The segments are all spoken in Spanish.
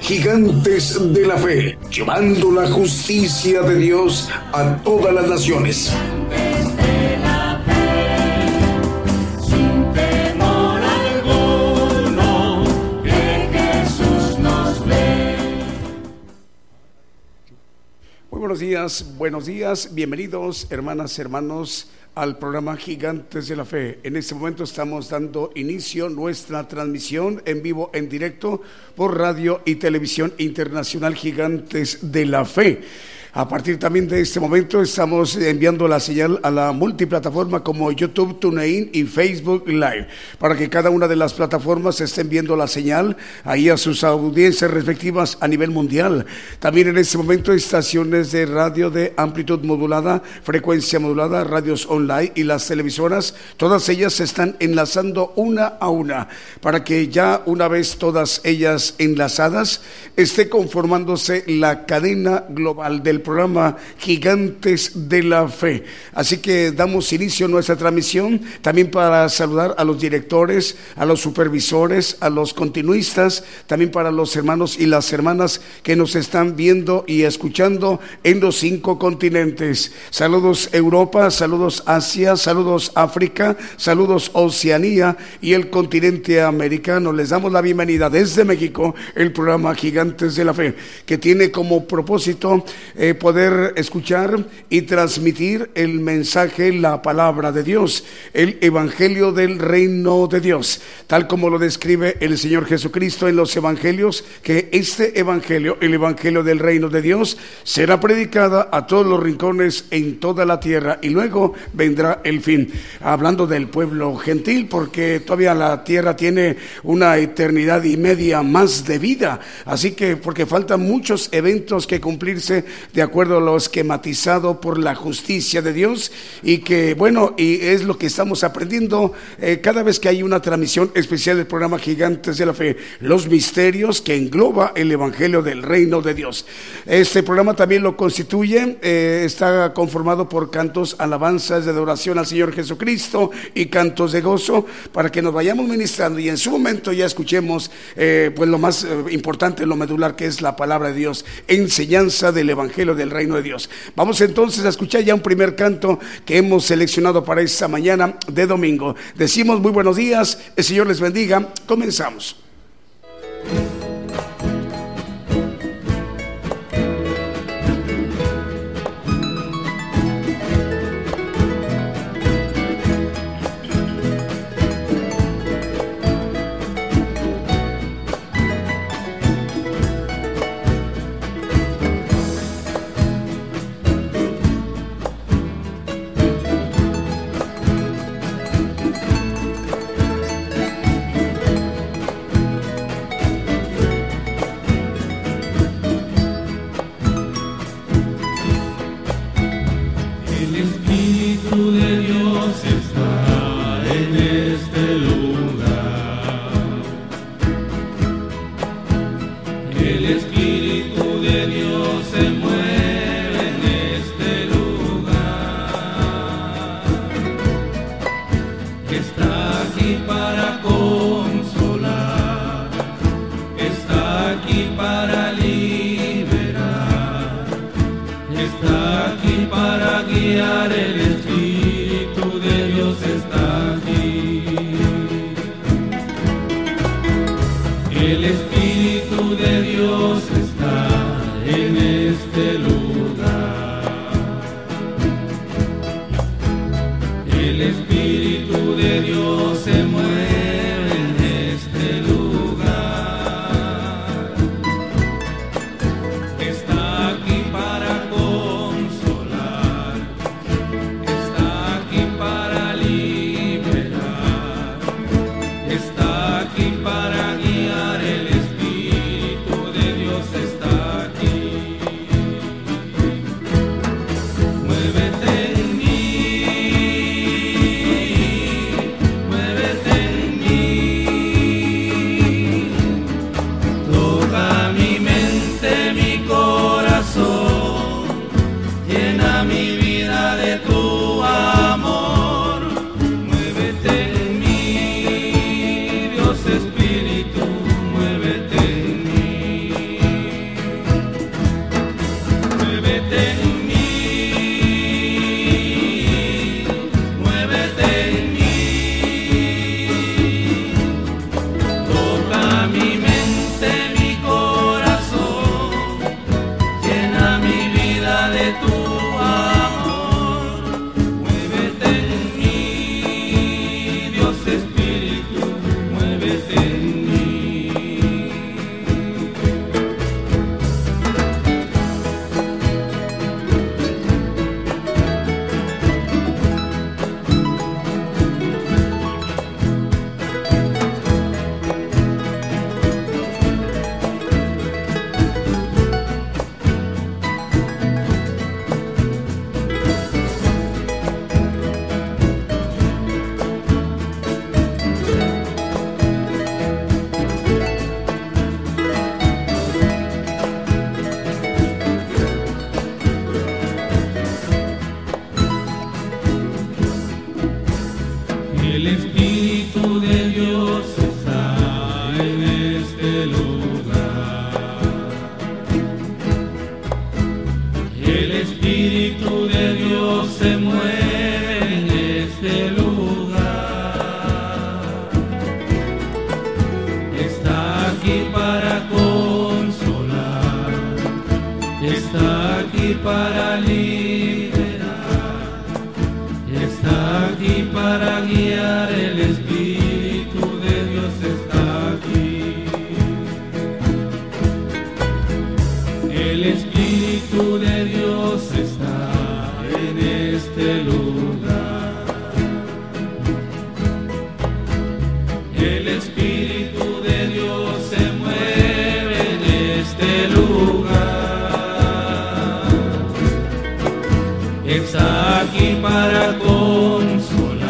Gigantes de la Fe, llevando la justicia de Dios a todas las naciones. buenos días, buenos días, bienvenidos hermanas, hermanos al programa Gigantes de la Fe. En este momento estamos dando inicio nuestra transmisión en vivo, en directo, por radio y televisión internacional Gigantes de la Fe. A partir también de este momento estamos enviando la señal a la multiplataforma como YouTube, TuneIn y Facebook Live, para que cada una de las plataformas estén viendo la señal ahí a sus audiencias respectivas a nivel mundial. También en este momento estaciones de radio de amplitud modulada, frecuencia modulada, radios online y las televisoras, todas ellas se están enlazando una a una, para que ya una vez todas ellas enlazadas esté conformándose la cadena global del programa Gigantes de la Fe. Así que damos inicio a nuestra transmisión también para saludar a los directores, a los supervisores, a los continuistas, también para los hermanos y las hermanas que nos están viendo y escuchando en los cinco continentes. Saludos Europa, saludos Asia, saludos África, saludos Oceanía y el continente americano. Les damos la bienvenida desde México, el programa Gigantes de la Fe, que tiene como propósito eh, poder escuchar y transmitir el mensaje, la palabra de Dios, el evangelio del reino de Dios, tal como lo describe el Señor Jesucristo en los evangelios, que este evangelio, el evangelio del reino de Dios, será predicada a todos los rincones en toda la tierra y luego vendrá el fin. Hablando del pueblo gentil, porque todavía la tierra tiene una eternidad y media más de vida, así que porque faltan muchos eventos que cumplirse de acuerdo a lo esquematizado por la justicia de Dios y que, bueno, y es lo que estamos aprendiendo eh, cada vez que hay una transmisión especial del programa Gigantes de la Fe, los misterios que engloba el Evangelio del Reino de Dios. Este programa también lo constituye, eh, está conformado por cantos, alabanzas de adoración al Señor Jesucristo y cantos de gozo para que nos vayamos ministrando y en su momento ya escuchemos eh, pues lo más importante, lo medular que es la palabra de Dios, enseñanza del Evangelio del reino de Dios. Vamos entonces a escuchar ya un primer canto que hemos seleccionado para esta mañana de domingo. Decimos muy buenos días, el Señor les bendiga. Comenzamos. tú Está aquí para consolar.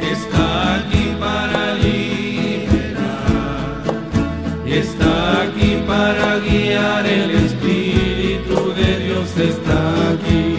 Está aquí para liberar. Está aquí para guiar. El Espíritu de Dios está aquí.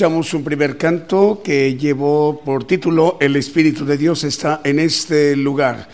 Escuchamos un primer canto que llevó por título El Espíritu de Dios está en este lugar.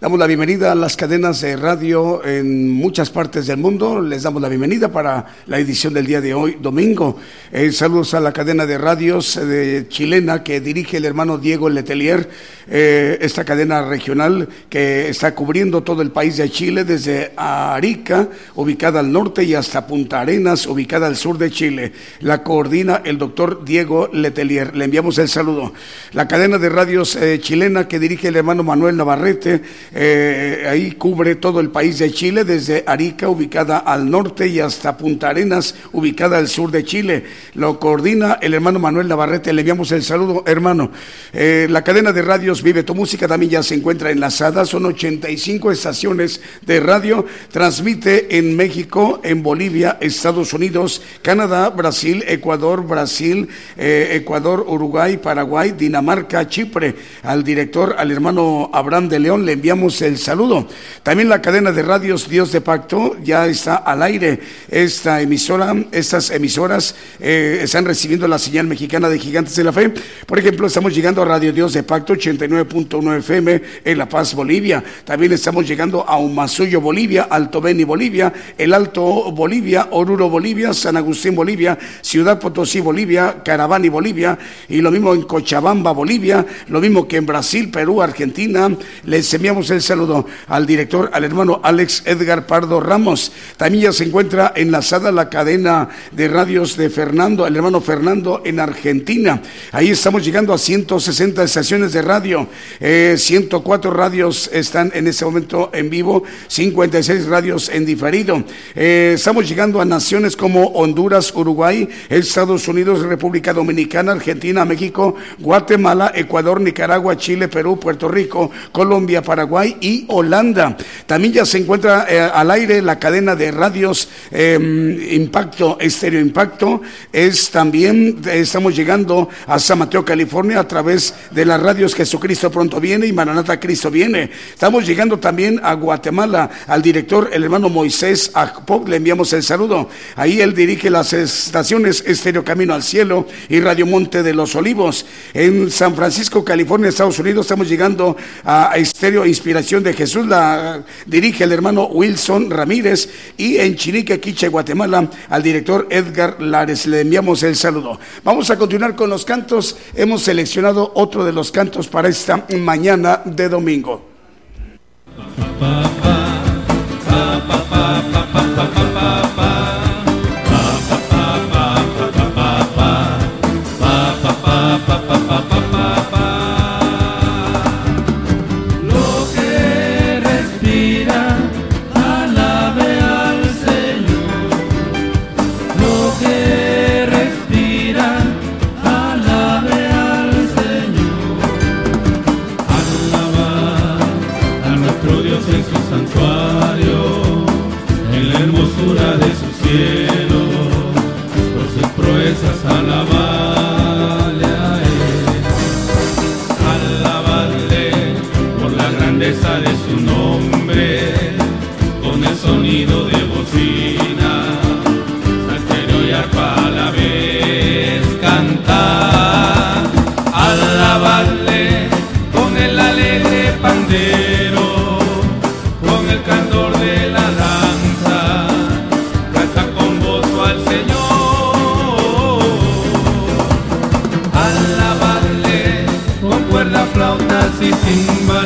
Damos la bienvenida a las cadenas de radio en muchas partes del mundo. Les damos la bienvenida para la edición del día de hoy, domingo. Eh, saludos a la cadena de radios eh, de chilena que dirige el hermano Diego Letelier, eh, esta cadena regional que está cubriendo todo el país de Chile, desde Arica, ubicada al norte, y hasta Punta Arenas, ubicada al sur de Chile. La coordina el doctor Diego Letelier. Le enviamos el saludo. La cadena de radios chilena que dirige el hermano Manuel Navarrete, eh, ahí cubre todo el país de Chile, desde Arica, ubicada al norte, y hasta Punta Arenas, ubicada al sur de Chile. Lo coordina el hermano Manuel Navarrete. Le enviamos el saludo, hermano. Eh, la cadena de radios Vive tu Música también ya se encuentra enlazada. Son 85 estaciones de radio. Transmite en México, en Bolivia, Estados Unidos, Canadá, Brasil, Ecuador, Brasil, eh, Ecuador, Uruguay, Paraguay, Dinamarca, Chipre. Al director, al hermano Abraham de León, le enviamos el saludo. También la cadena de radios Dios de Pacto ya está al aire. Esta emisora, estas emisoras eh, están recibiendo la señal mexicana de Gigantes de la Fe. Por ejemplo, estamos llegando a Radio Dios de Pacto 89.9 FM en La Paz, Bolivia. También estamos llegando a Humasuyo, Bolivia, Alto Beni, Bolivia, El Alto Bolivia, Oruro, Bolivia, San Agustín, Bolivia, Ciudad Potosí, Bolivia, Caravani, Bolivia, y lo mismo en Cochabamba, Bolivia, lo mismo que en Brasil, Perú, Argentina. Les enviamos el saludo al director, al hermano Alex Edgar Pardo Ramos. También ya se encuentra enlazada la cadena de radios de Fernando, el hermano Fernando en Argentina. Ahí estamos llegando a 160 estaciones de radio. Eh, 104 radios están en este momento en vivo, 56 radios en diferido. Eh, estamos llegando a naciones como Honduras, Uruguay, Estados Unidos, República Dominicana, Argentina, México, Guatemala, Ecuador, Nicaragua, Chile, Perú, Puerto Rico, Colombia, Paraguay y Holanda. También ya se encuentra eh, al aire la cadena de radios eh, Impacto, Estéreo Impacto. Es también, eh, estamos llegando a San Mateo, California, a través de las radios Jesucristo pronto viene y Maranata Cristo viene. Estamos llegando también a Guatemala, al director, el hermano Moisés Akpop, le enviamos el saludo. Ahí él dirige las estaciones Estéreo Camino al Cielo y Radio Monte de los Olivos. En San Francisco, California, Estados Unidos, estamos llegando a Estéreo Inspiración Inspiración de Jesús la dirige el hermano Wilson Ramírez y en Chirique, Quiche, Guatemala, al director Edgar Lares. Le enviamos el saludo. Vamos a continuar con los cantos. Hemos seleccionado otro de los cantos para esta mañana de domingo. anything but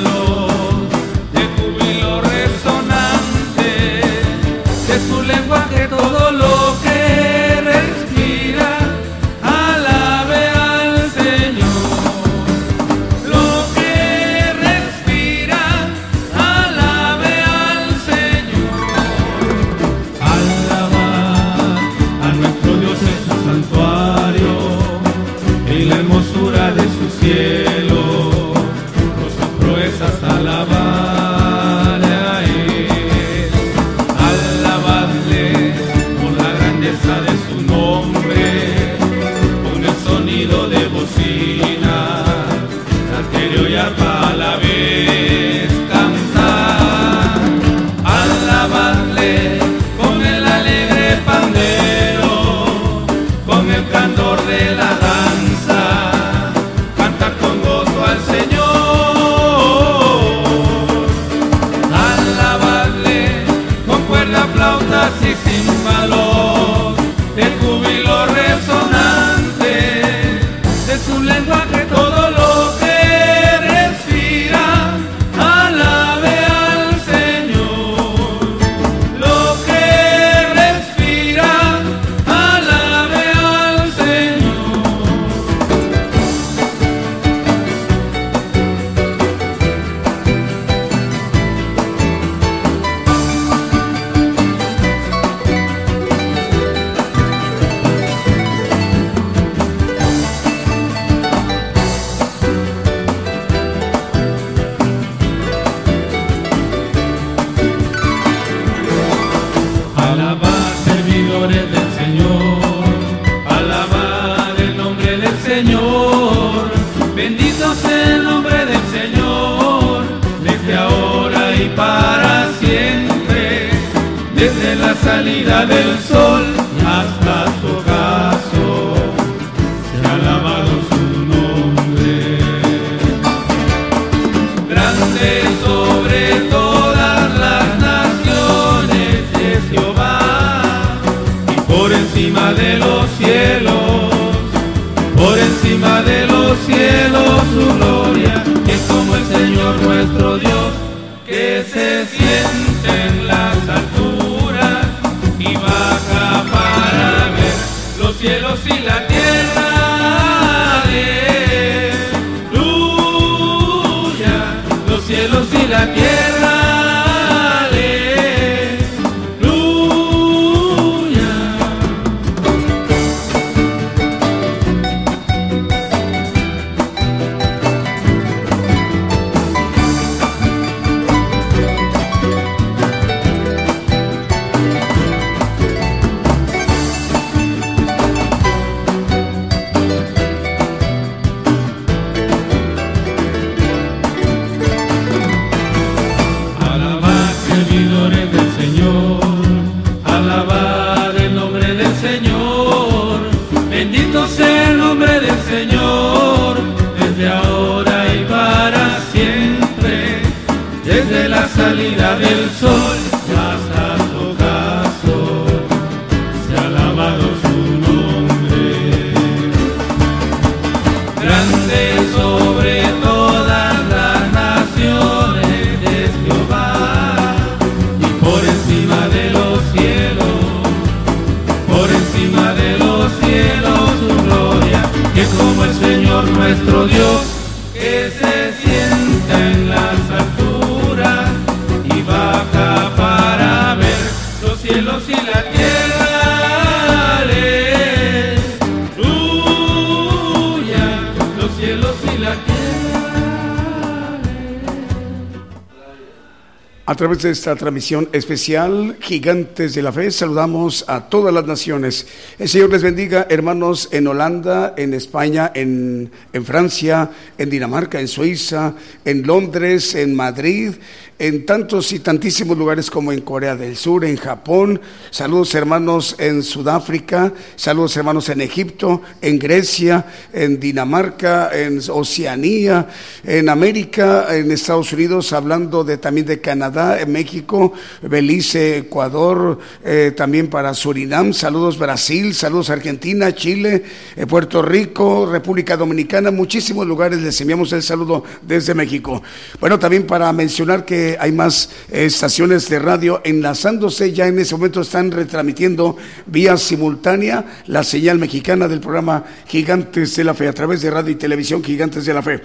Alabad, servidores del Señor, alabad el nombre del Señor. Bendito sea el nombre del Señor, desde ahora y para siempre, desde la salida del sol hasta esta transmisión especial, Gigantes de la Fe, saludamos a todas las naciones. El Señor les bendiga, hermanos, en Holanda, en España, en, en Francia, en Dinamarca, en Suiza, en Londres, en Madrid, en tantos y tantísimos lugares como en Corea del Sur, en Japón. Saludos hermanos en Sudáfrica, saludos hermanos en Egipto, en Grecia, en Dinamarca, en Oceanía, en América, en Estados Unidos, hablando de también de Canadá, México, Belice, Ecuador, eh, también para Surinam. Saludos Brasil, saludos Argentina, Chile, eh, Puerto Rico, República Dominicana, muchísimos lugares les enviamos el saludo desde México. Bueno, también para mencionar que hay más estaciones de radio enlazándose, ya en ese momento están retransmitiendo vía simultánea la señal mexicana del programa Gigantes de la Fe, a través de radio y televisión Gigantes de la Fe.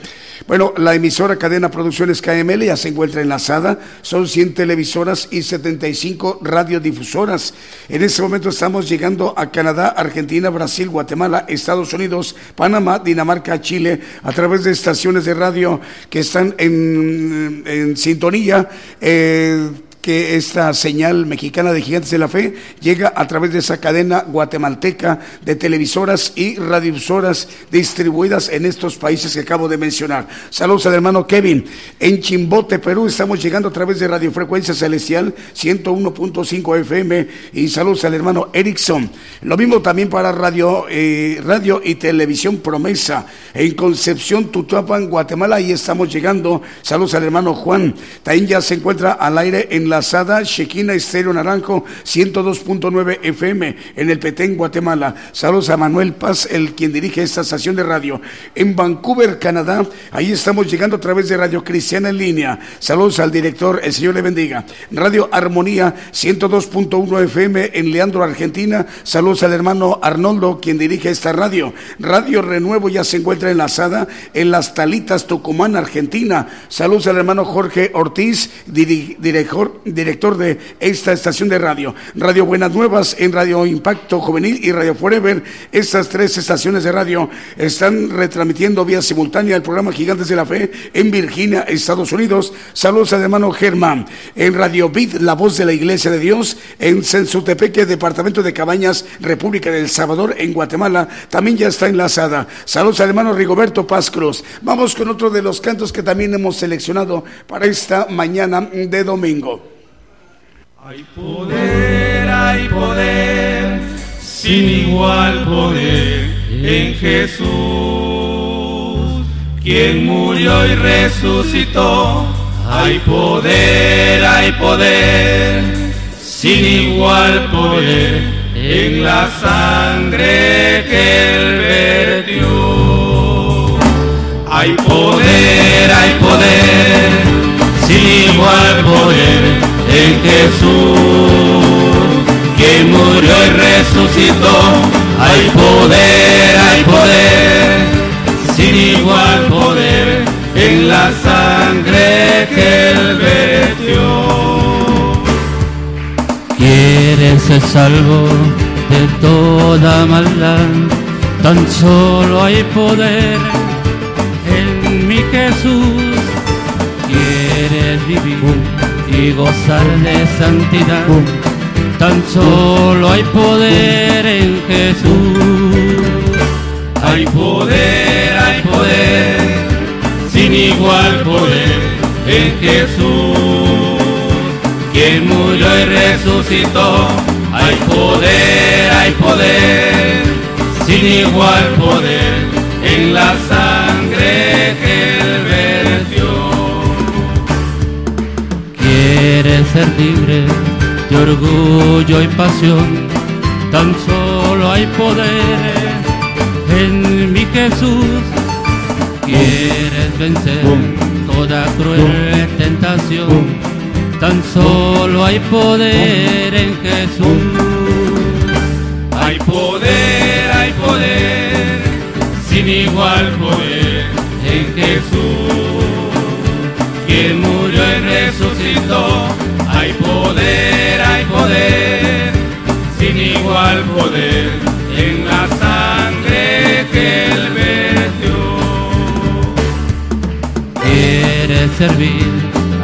Bueno, la emisora cadena Producciones KML ya se encuentra enlazada, son 100 televisoras y 75 radiodifusoras. En este momento estamos llegando a Canadá, Argentina, Brasil, Guatemala, Estados Unidos, Panamá, Dinamarca, Chile, a través de estaciones de radio que están en sintonía eh, que esta señal mexicana de Gigantes de la Fe llega a través de esa cadena guatemalteca de televisoras y radiodifusoras distribuidas en estos países que acabo de mencionar. Saludos al hermano Kevin. En Chimbote, Perú, estamos llegando a través de Radiofrecuencia Celestial 101.5 FM y saludos al hermano Erickson. Lo mismo también para Radio, eh, radio y Televisión Promesa en Concepción, Tutuapan, Guatemala. y estamos llegando. Saludos al hermano Juan. También ya se encuentra al aire en la enlazada Shekina Estéreo Naranjo 102.9 FM en el Petén, Guatemala. Saludos a Manuel Paz, el quien dirige esta estación de radio. En Vancouver, Canadá, ahí estamos llegando a través de Radio Cristiana en línea. Saludos al director, el Señor le bendiga. Radio Armonía 102.1 FM en Leandro, Argentina. Saludos al hermano Arnoldo, quien dirige esta radio. Radio Renuevo ya se encuentra enlazada en Las Talitas, Tucumán, Argentina. Saludos al hermano Jorge Ortiz, director, director de esta estación de radio. Radio Buenas Nuevas en Radio Impacto Juvenil y Radio Forever. Estas tres estaciones de radio están retransmitiendo vía simultánea el programa Gigantes de la Fe en Virginia, Estados Unidos. Saludos al hermano Germán. En Radio Vid, la voz de la Iglesia de Dios. En Sensutepeque, Departamento de Cabañas, República del Salvador, en Guatemala. También ya está enlazada. Saludos al hermano Rigoberto Paz. Vamos con otro de los cantos que también hemos seleccionado para esta mañana de domingo. Hay poder, hay poder, sin igual poder en Jesús, quien murió y resucitó. Hay poder, hay poder, sin igual poder en la sangre que él vertió. Hay poder, hay poder, sin igual poder en Jesús, que murió y resucitó. Hay poder, hay poder, sin igual poder, en la sangre que él vertió. Quieres ser salvo de toda maldad, tan solo hay poder en mi Jesús. Quieres vivir y gozar de santidad. Tan solo hay poder en Jesús. Hay poder, hay poder, sin igual poder en Jesús. Quien murió y resucitó. Hay poder, hay poder, sin igual poder en la sangre que ser libre de orgullo y pasión, tan solo hay poder en mi Jesús. Quieres vencer toda cruel tentación, tan solo hay poder en Jesús. Hay poder, hay poder, sin igual poder en Jesús. Quien murió y resucitó. Hay poder, hay poder, sin igual poder, en la sangre que él vertió. Quieres servir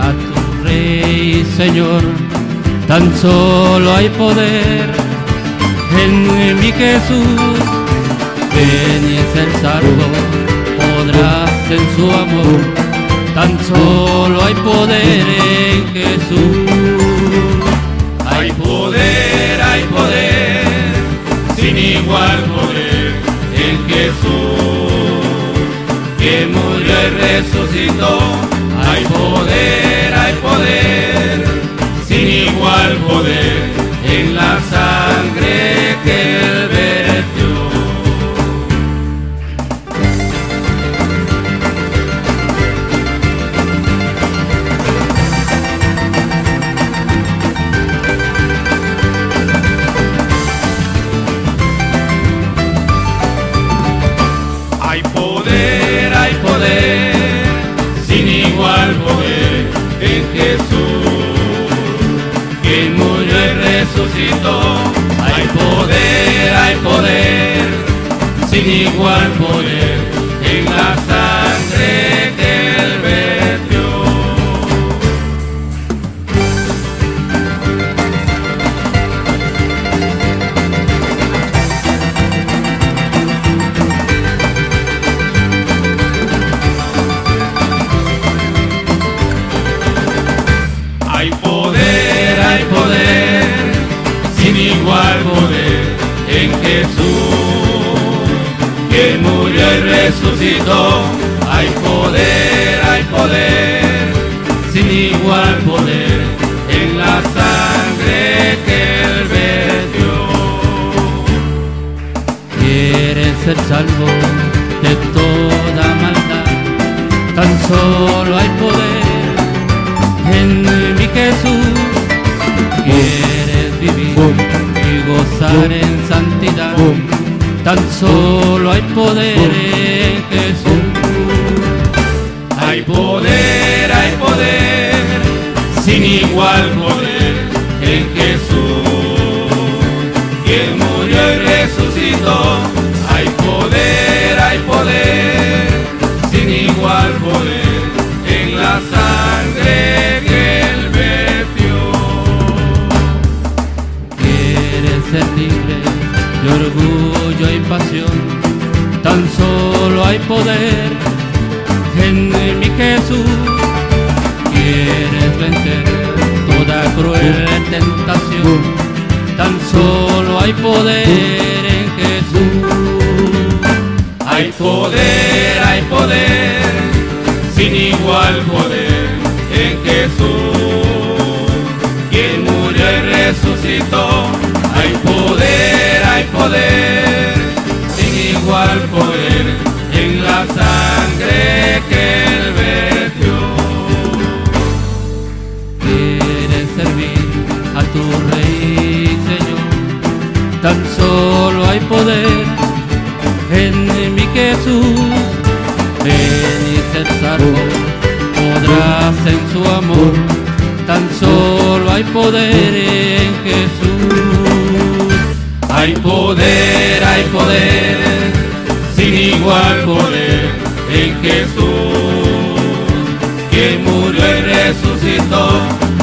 a tu Rey Señor, tan solo hay poder en mi Jesús. Ven y ser salvo, podrás en su amor, tan solo hay poder en Jesús. Hay poder, hay poder, sin igual poder en Jesús, que murió y resucitó. Hay poder, hay poder, sin igual poder en la sangre que hay poder, sin igual poder Hay poder, hay poder, sin igual poder en la sangre que él vertió. Quieres ser salvo de toda maldad, tan solo hay poder en mi Jesús. Quieres vivir y gozar en santidad, tan solo hay poder en poder, hay poder, sin igual poder en Jesús, quien murió y resucitó. Hay poder, hay poder, sin igual poder en la sangre que él vertió. Quieres ser libre de orgullo y pasión, tan solo hay poder Jesús. Quieres vencer toda cruel tentación, tan solo hay poder en Jesús. Hay poder, hay poder, sin igual poder en Jesús, quien murió y resucitó. Hay poder, hay poder, sin igual poder en mi Jesús. Ven y ser salvo, podrás en su amor, tan solo hay poder en Jesús. Hay poder, hay poder, sin igual poder en Jesús, que murió y resucitó.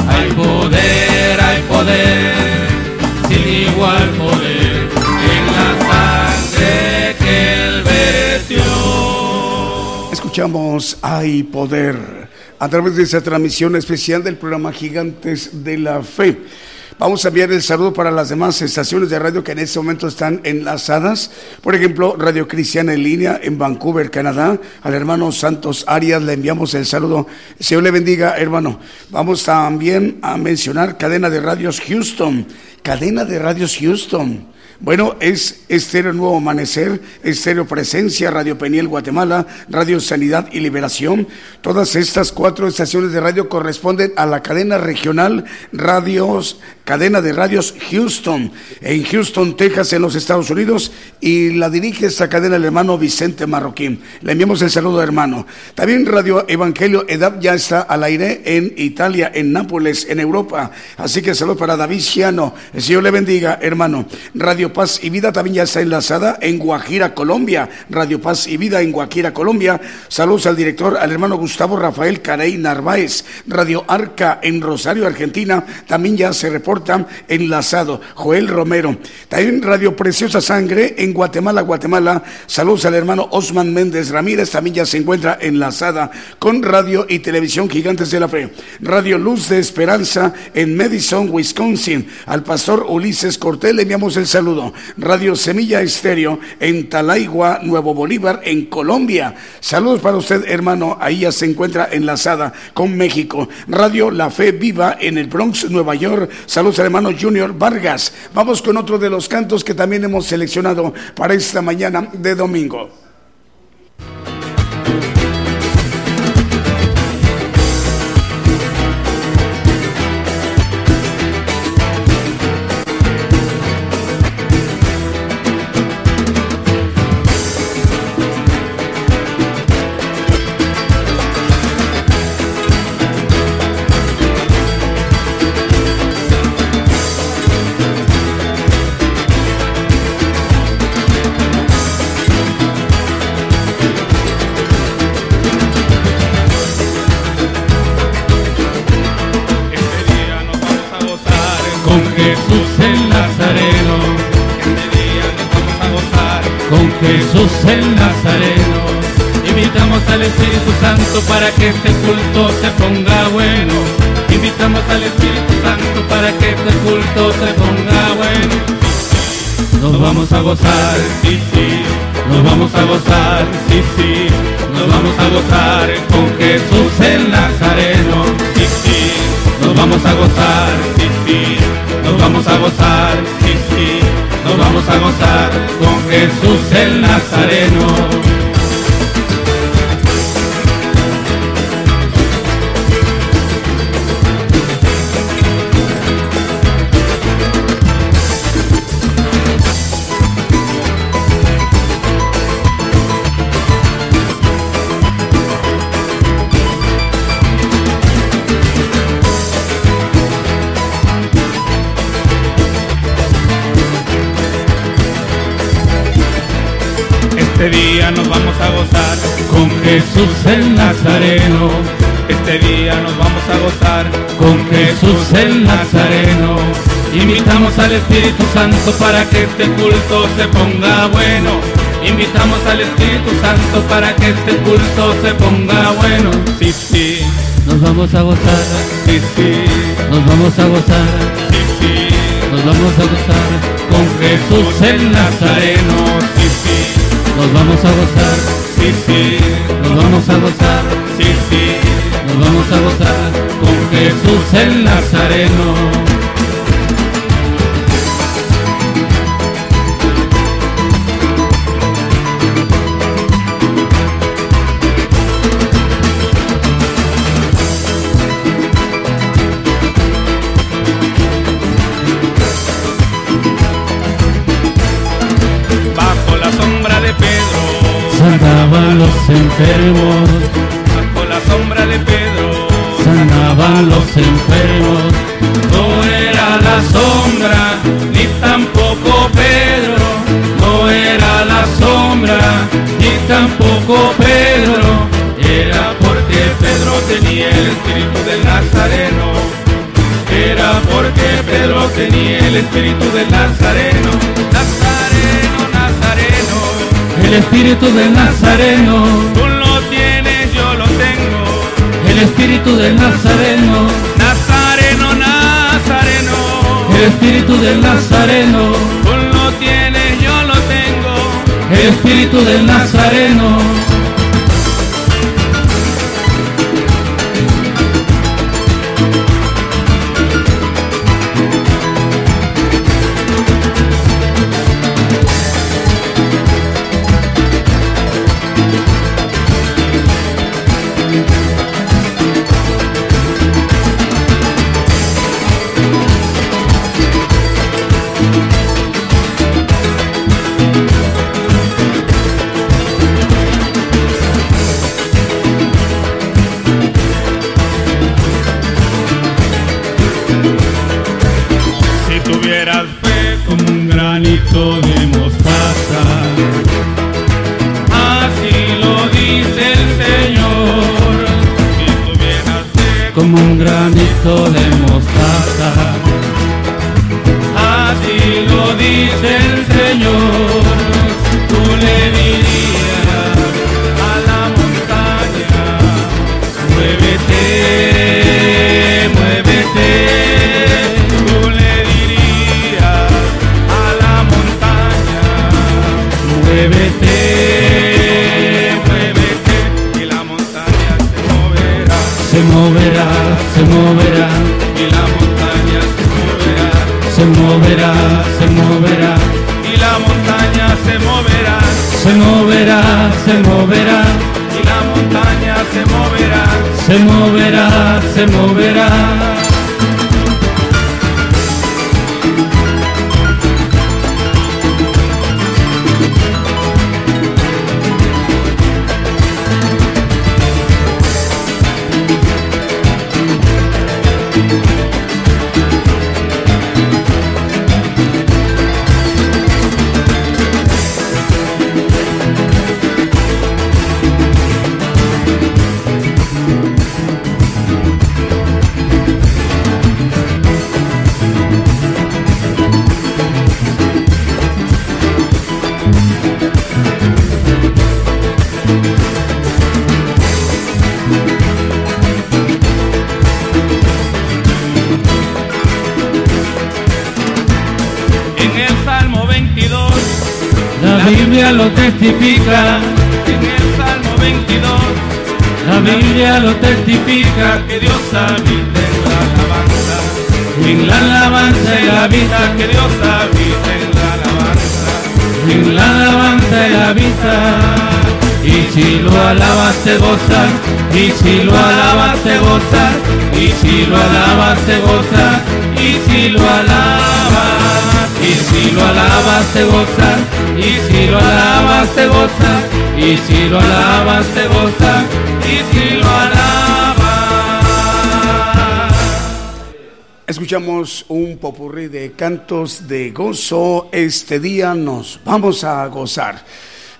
Hay poder, hay poder, Escuchamos Hay Poder a través de esta transmisión especial del programa Gigantes de la Fe. Vamos a enviar el saludo para las demás estaciones de radio que en este momento están enlazadas. Por ejemplo, Radio Cristiana en línea en Vancouver, Canadá. Al hermano Santos Arias le enviamos el saludo. Señor le bendiga, hermano. Vamos también a mencionar Cadena de Radios Houston. Cadena de Radios Houston. Bueno, es Estéreo Nuevo Amanecer, Estéreo Presencia, Radio Peniel Guatemala, Radio Sanidad y Liberación. Todas estas cuatro estaciones de radio corresponden a la cadena regional Radios, cadena de radios Houston, en Houston, Texas, en los Estados Unidos, y la dirige esta cadena el hermano Vicente Marroquín. Le enviamos el saludo, hermano. También Radio Evangelio EDAP ya está al aire en Italia, en Nápoles, en Europa. Así que saludo para David Ciano. El Señor le bendiga, hermano. Radio Radio Paz y Vida también ya está enlazada en Guajira, Colombia. Radio Paz y Vida en Guajira, Colombia. Saludos al director, al hermano Gustavo Rafael Carey Narváez. Radio Arca en Rosario, Argentina, también ya se reporta enlazado. Joel Romero. También Radio Preciosa Sangre en Guatemala, Guatemala. Saludos al hermano Osman Méndez Ramírez, también ya se encuentra enlazada con Radio y Televisión Gigantes de la Fe. Radio Luz de Esperanza en Madison, Wisconsin. Al pastor Ulises Cortés le enviamos el saludo. Radio Semilla Estéreo en Talaigua, Nuevo Bolívar, en Colombia. Saludos para usted, hermano. Ahí ya se encuentra enlazada con México. Radio La Fe Viva en el Bronx, Nueva York. Saludos al hermano Junior Vargas. Vamos con otro de los cantos que también hemos seleccionado para esta mañana de domingo. Que este culto se ponga bueno. Invitamos al Espíritu Santo para que este culto se ponga bueno. Nos vamos a gozar, sí, sí. Nos vamos a gozar, sí, sí. Nos vamos a gozar con Jesús el Nazareno, sí, sí. Nos vamos a gozar, sí, sí. Nos vamos a gozar, sí, sí nos vamos a gozar con Jesús el Nazareno. Este día nos vamos a gozar con Jesús el Nazareno. Este día nos vamos a gozar con Jesús el Nazareno. Invitamos al Espíritu Santo para que este culto se ponga bueno. Invitamos al Espíritu Santo para que este culto se ponga bueno. Sí, sí. Nos vamos a gozar. Sí, sí. Nos vamos a gozar. Sí, sí. Nos vamos a gozar con Jesús el Nazareno. Sí, sí nos vamos a gozar, sí, sí, nos vamos a gozar, sí, sí, nos vamos a gozar con Jesús el Nazareno. Sanaban los enfermos. Bajo la sombra de Pedro sanaban los enfermos. No era la sombra, ni tampoco Pedro. No era la sombra, ni tampoco Pedro. Era porque Pedro tenía el espíritu del Nazareno. Era porque Pedro tenía el espíritu del Nazareno el espíritu del Nazareno. Tú lo tienes, yo lo tengo. El espíritu del Nazareno. Nazareno, Nazareno. El espíritu del Nazareno. Tú lo tienes, yo lo tengo. El espíritu del Nazareno. Lo testifica. En el Salmo 22, la Biblia lo testifica que Dios habita en la alabanza. En la alabanza y la vida que Dios habita en la alabanza. En la alabanza y la vida. Y si lo alabas te gozas, y si lo alabas te gozas, y si lo alabas te gozas, y si lo alabas, y si lo alabas te gozas, y si lo alabas te gozas, y si lo alabas te gozas, y si lo alabas. Escuchamos un popurrí de cantos de gozo. Este día nos vamos a gozar.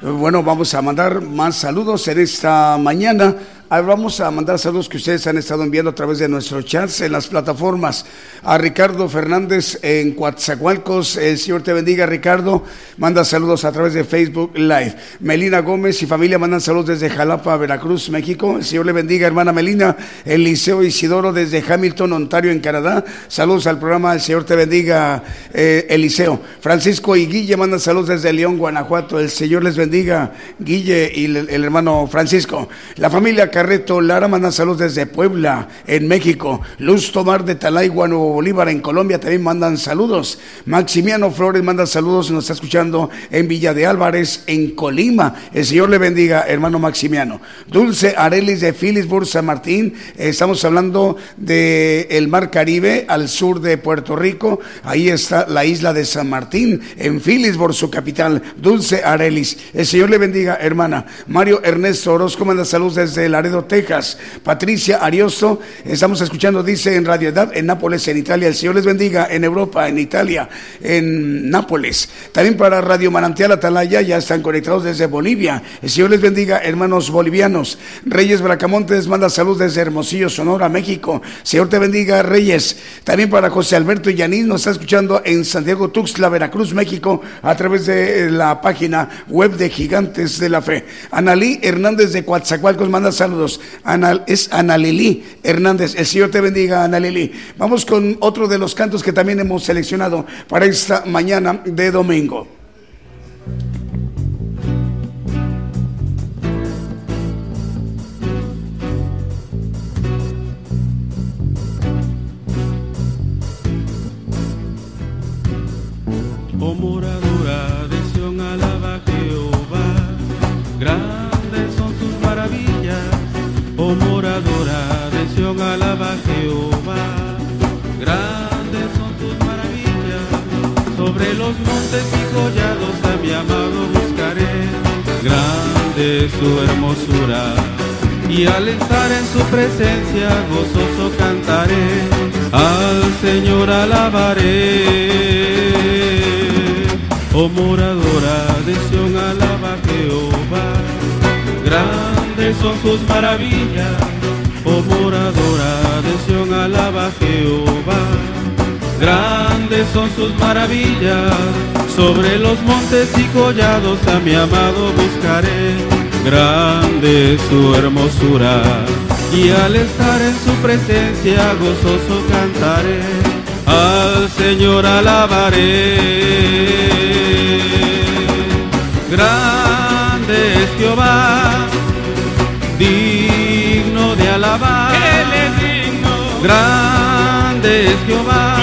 Bueno, vamos a mandar más saludos en esta mañana. Ah, Vamos a mandar saludos que ustedes han estado enviando a través de nuestros chats en las plataformas. A Ricardo Fernández en Coatzacoalcos, el Señor te bendiga, Ricardo. Manda saludos a través de Facebook Live. Melina Gómez y familia mandan saludos desde Jalapa, Veracruz, México. El Señor le bendiga, hermana Melina. Eliseo Isidoro desde Hamilton, Ontario, en Canadá. Saludos al programa, el Señor te bendiga, eh, Eliseo. Francisco y Guille mandan saludos desde León, Guanajuato. El Señor les bendiga, Guille y el, el hermano Francisco. La familia Carreto Lara manda saludos desde Puebla, en México. Luz Tomar de Talaigua, Nuevo Bolívar, en Colombia, también mandan saludos. Maximiano Flores manda saludos, nos está escuchando en Villa de Álvarez, en Colima. El Señor le bendiga, hermano Maximiano. Dulce Arelis de Philipsburg, San Martín. Estamos hablando del el Mar Caribe, al sur de Puerto Rico. Ahí está la isla de San Martín, en Philipsburg, su capital. Dulce Arelis. El Señor le bendiga, hermana. Mario Ernesto Orozco manda saludos desde Texas. Patricia Ariosto, estamos escuchando, dice en Radio Edad, en Nápoles, en Italia. El Señor les bendiga en Europa, en Italia, en Nápoles. También para Radio Manantial Atalaya, ya están conectados desde Bolivia. El Señor les bendiga, hermanos bolivianos. Reyes Bracamontes manda salud desde Hermosillo, Sonora, México. Señor te bendiga, Reyes. También para José Alberto Yanis, nos está escuchando en Santiago Tuxtla, Veracruz, México, a través de la página web de Gigantes de la Fe. Analí Hernández de Coatzacoalcos manda saludos. Ana, es Ana Lili Hernández. El Señor te bendiga, Ana Lili. Vamos con otro de los cantos que también hemos seleccionado para esta mañana de domingo. Alaba a Jehová. Grandes son sus maravillas. Sobre los montes y collados a mi amado buscaré. Grande su hermosura. Y al estar en su presencia gozoso cantaré. Al Señor alabaré. moradora de Sion, alaba Jehová. Grandes son sus maravillas, oh moradora alaba Jehová. Grandes son sus maravillas, sobre los montes y collados a mi amado buscaré. Grande su hermosura, y al estar en su presencia gozoso cantaré. Al Señor alabaré grande es Jehová, grande es Jehová,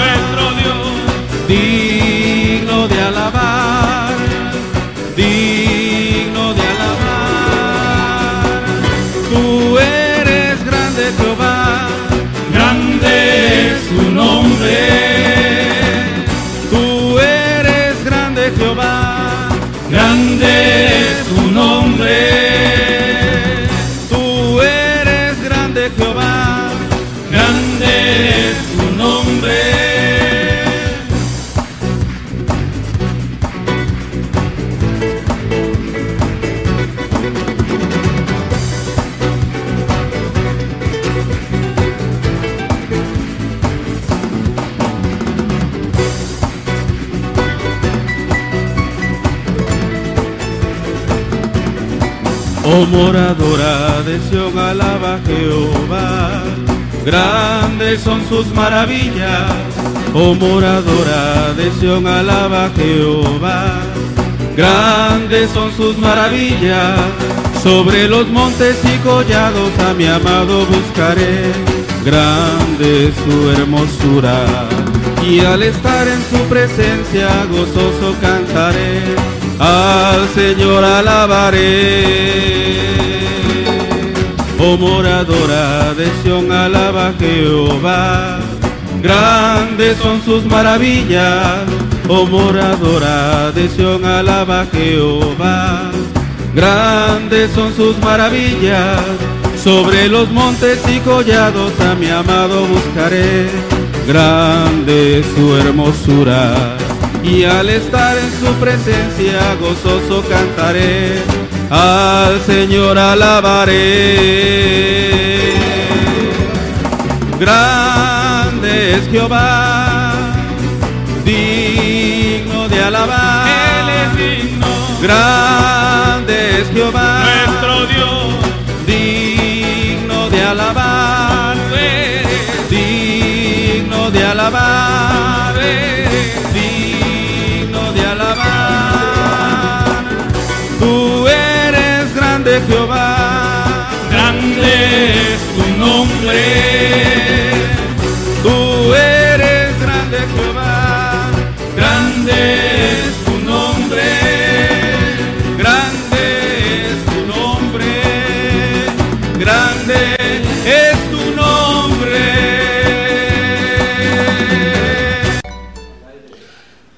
Oh moradora de Sion, alaba Jehová. Grandes son sus maravillas. Oh moradora de Sion, alaba Jehová. Grandes son sus maravillas. Sobre los montes y collados a mi amado buscaré. Grande su hermosura. Y al estar en su presencia gozoso cantaré al Señor alabaré. Oh moradora de Sion, alaba Jehová. Grandes son sus maravillas. Oh moradora de Sion, alaba Jehová. Grandes son sus maravillas. Sobre los montes y collados a mi amado buscaré. Grande su hermosura y al estar en su presencia gozoso cantaré, al Señor alabaré. Grande es Jehová, digno de alabar. Él es digno. Grande es Jehová, nuestro Dios, digno de alabar. Digno de alabar. Jehová, nombre.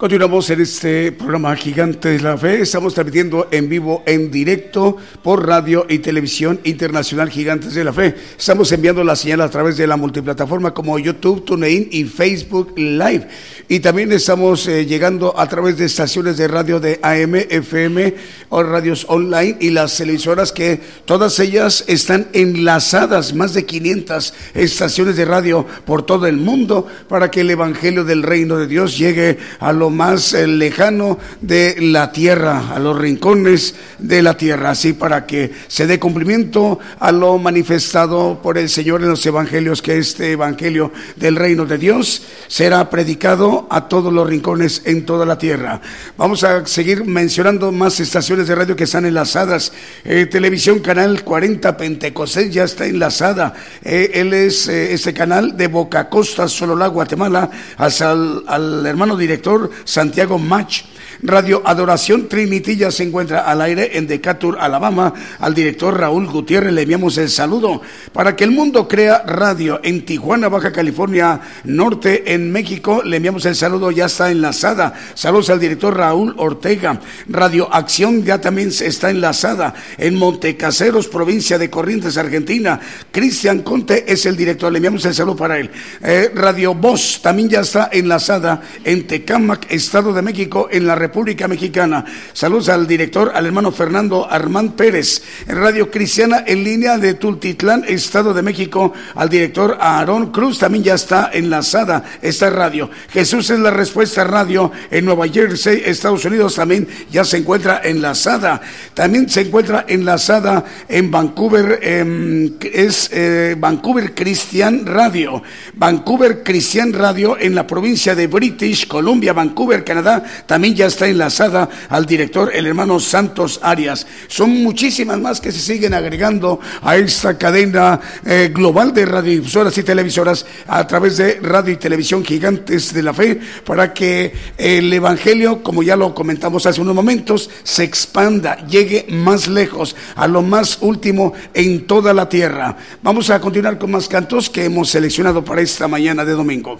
Continuamos en este programa Gigante de la Fe. Estamos transmitiendo en vivo, en directo, por radio y televisión internacional Gigantes de la Fe. Estamos enviando la señal a través de la multiplataforma como YouTube, TuneIn y Facebook Live. Y también estamos eh, llegando a través de estaciones de radio de AM, FM o radios online y las televisoras que todas ellas están enlazadas, más de 500 estaciones de radio por todo el mundo para que el Evangelio del Reino de Dios llegue a lo más eh, lejano de la tierra, a los rincones de la tierra, así para que se dé cumplimiento a lo manifestado por el Señor en los evangelios, que este evangelio del reino de Dios será predicado a todos los rincones en toda la tierra. Vamos a seguir mencionando más estaciones de radio que están enlazadas. Eh, televisión Canal 40 Pentecostés ya está enlazada. Eh, él es este canal de Boca Costa, Sololá, Guatemala, hasta al hermano director Santiago Mach. Radio Adoración Trinity ya se encuentra al aire en Decatur, Alabama. Al director Raúl Gutiérrez le enviamos el saludo. Para que el mundo crea radio en Tijuana, Baja California Norte, en México, le enviamos el saludo, ya está enlazada. Saludos al director Raúl Ortega. Radio Acción ya también está enlazada en Montecaseros, provincia de Corrientes, Argentina. Cristian Conte es el director, le enviamos el saludo para él. Eh, Radio Voz también ya está enlazada en Tecámac, Estado de México, en la República Mexicana. Saludos al director, al hermano Fernando Armán Pérez. Radio Cristiana en línea de Tultitlán, Estado de México, al director Aarón Cruz también ya está enlazada esta radio. Jesús es la respuesta radio en Nueva Jersey, Estados Unidos también ya se encuentra enlazada. También se encuentra enlazada en Vancouver, em, es eh, Vancouver Christian Radio. Vancouver Christian Radio en la provincia de British Columbia, Vancouver, Canadá, también ya está enlazada al director, el hermano Santos Arias. Son muchísimas más que se siguen agregando a esta cadena eh, global de radiodifusoras y televisoras a través de radio y televisión gigantes de la fe para que el Evangelio, como ya lo comentamos hace unos momentos, se expanda, llegue más lejos, a lo más último en toda la tierra. Vamos a continuar con más cantos que hemos seleccionado para esta mañana de domingo.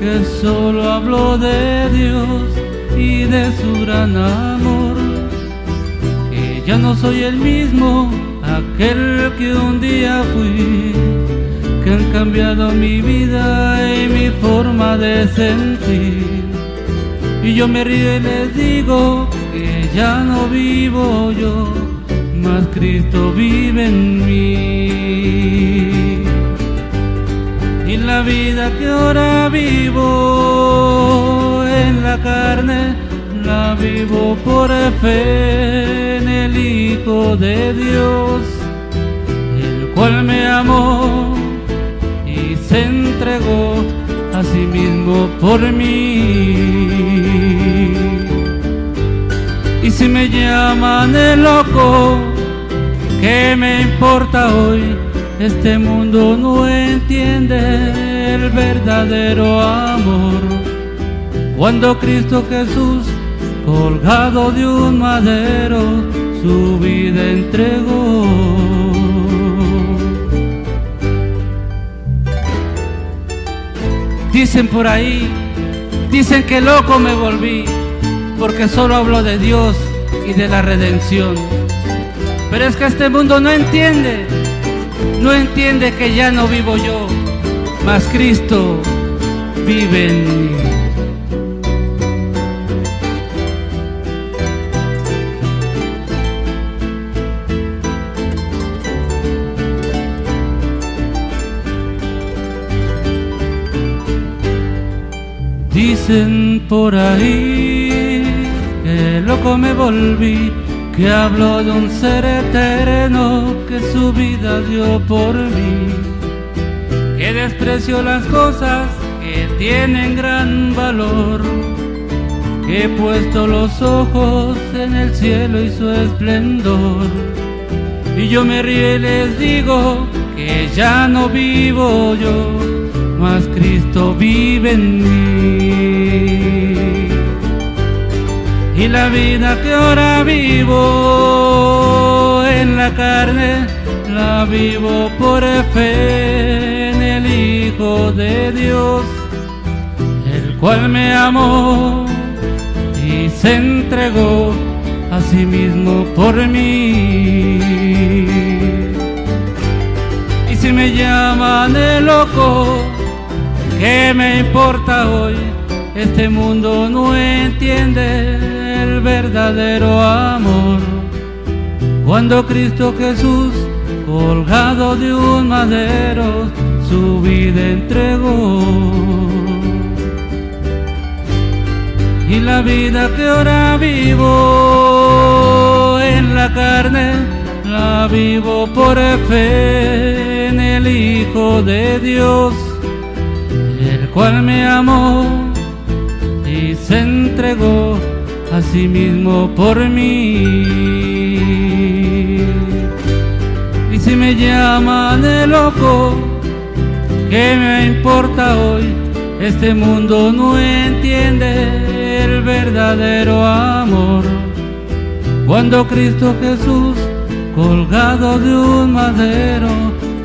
que solo hablo de Dios y de su gran amor, que ya no soy el mismo, aquel que un día fui, que han cambiado mi vida y mi forma de sentir. Y yo me río y les digo que ya no vivo yo, mas Cristo vive en mí la vida que ahora vivo en la carne, la vivo por fe en el Hijo de Dios, el cual me amó y se entregó a sí mismo por mí. Y si me llaman el loco, ¿qué me importa hoy? Este mundo no entiende el verdadero amor. Cuando Cristo Jesús, colgado de un madero, su vida entregó. Dicen por ahí, dicen que loco me volví, porque solo hablo de Dios y de la redención. Pero es que este mundo no entiende no entiende que ya no vivo yo, mas Cristo vive en mí. Dicen por ahí que loco me volví que hablo de un ser eterno que su vida dio por mí, desprecio las cosas que tienen gran valor, he puesto los ojos en el cielo y su esplendor, y yo me río y les digo que ya no vivo yo, mas Cristo vive en mí. Y la vida que ahora vivo en la carne, la vivo por fe De Dios, el cual me amó y se entregó a sí mismo por mí. Y si me llaman de loco, ¿qué me importa hoy? Este mundo no entiende el verdadero amor. Cuando Cristo Jesús, colgado de un madero, su vida entregó. y la vida que ahora vivo en la carne, la vivo por fe en el Hijo de Dios, el cual me amó y se entregó a sí mismo por mí. Y si me llaman de loco, ¿qué me importa hoy? Este mundo no entiende el verdadero amor. Cuando Cristo Jesús, colgado de un madero,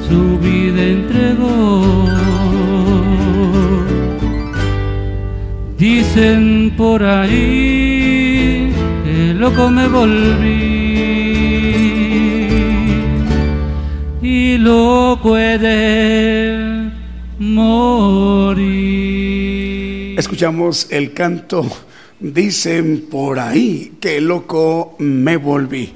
su vida entregó. Dicen por ahí que loco me volví y loco he de morir. Escuchamos el canto, dicen por ahí que loco me volví.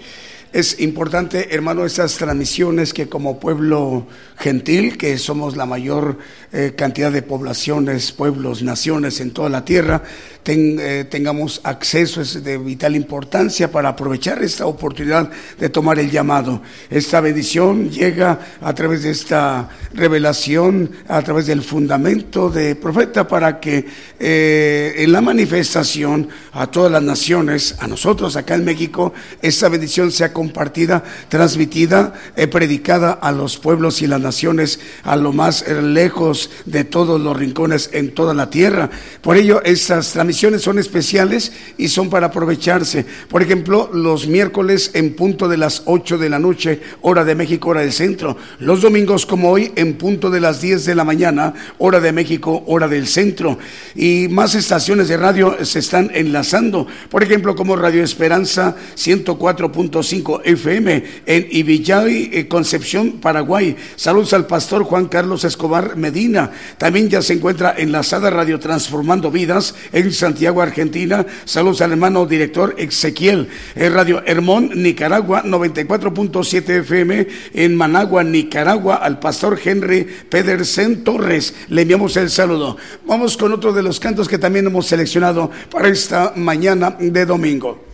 Es importante, hermano, estas transmisiones que como pueblo gentil, que somos la mayor eh, cantidad de poblaciones, pueblos, naciones en toda la tierra, eh, tengamos acceso, es de vital importancia para aprovechar esta oportunidad de tomar el llamado. Esta bendición llega a través de esta revelación, a través del fundamento de profeta, para que eh, en la manifestación a todas las naciones, a nosotros acá en México, esta bendición sea compartida, transmitida, predicada a los pueblos y las naciones, a lo más lejos de todos los rincones en toda la tierra. Por ello, estas transmisiones son especiales y son para aprovecharse. Por ejemplo, los miércoles en punto de las 8 de la noche, hora de México, hora del centro. Los domingos como hoy en punto de las 10 de la mañana, hora de México, hora del centro. Y más estaciones de radio se están enlazando. Por ejemplo, como Radio Esperanza 104.5 FM en Ibillay, eh, Concepción, Paraguay. Al pastor Juan Carlos Escobar Medina. También ya se encuentra enlazada Radio Transformando Vidas en Santiago, Argentina. Saludos al hermano director Ezequiel. En Radio Hermón, Nicaragua, 94.7 FM. En Managua, Nicaragua, al pastor Henry Pedersen Torres. Le enviamos el saludo. Vamos con otro de los cantos que también hemos seleccionado para esta mañana de domingo.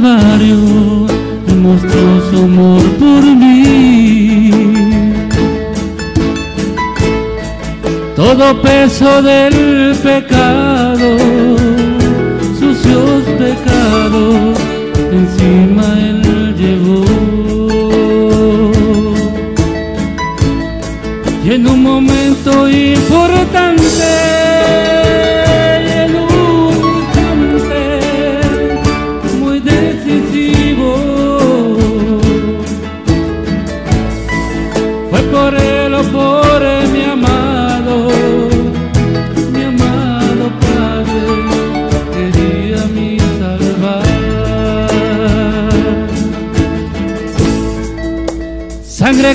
Calvario mostró su amor por mí. Todo peso del pecado, sucios pecados, encima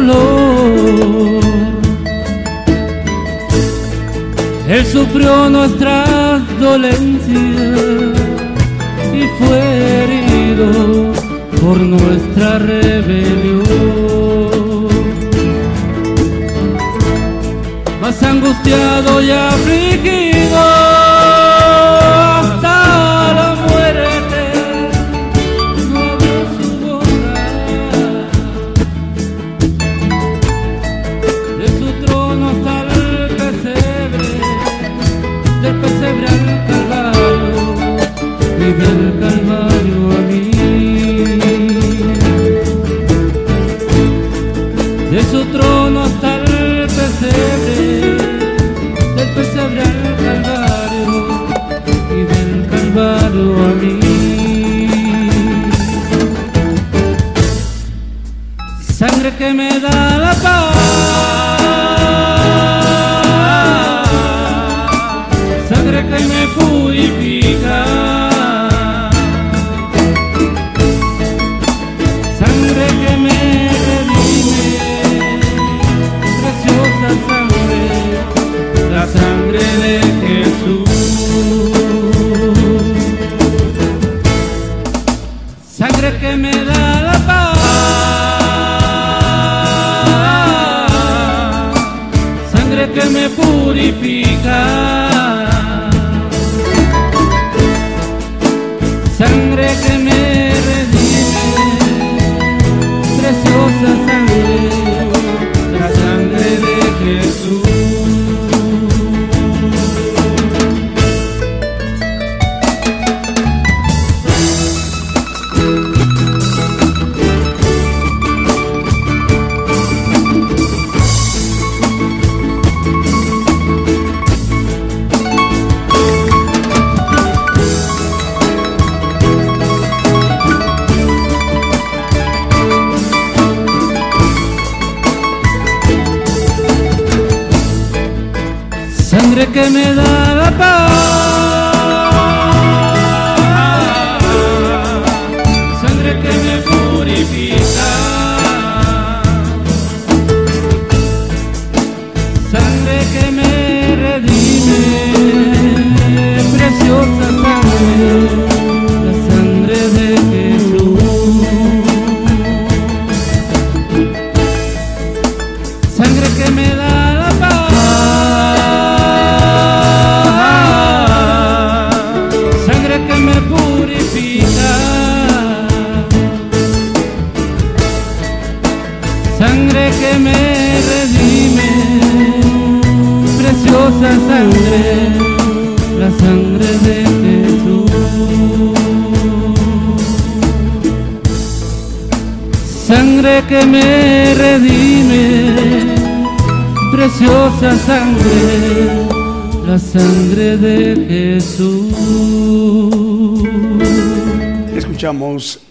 Dolor. Él sufrió nuestras dolencias y fue herido por nuestra rebelión. Más angustiado y afligido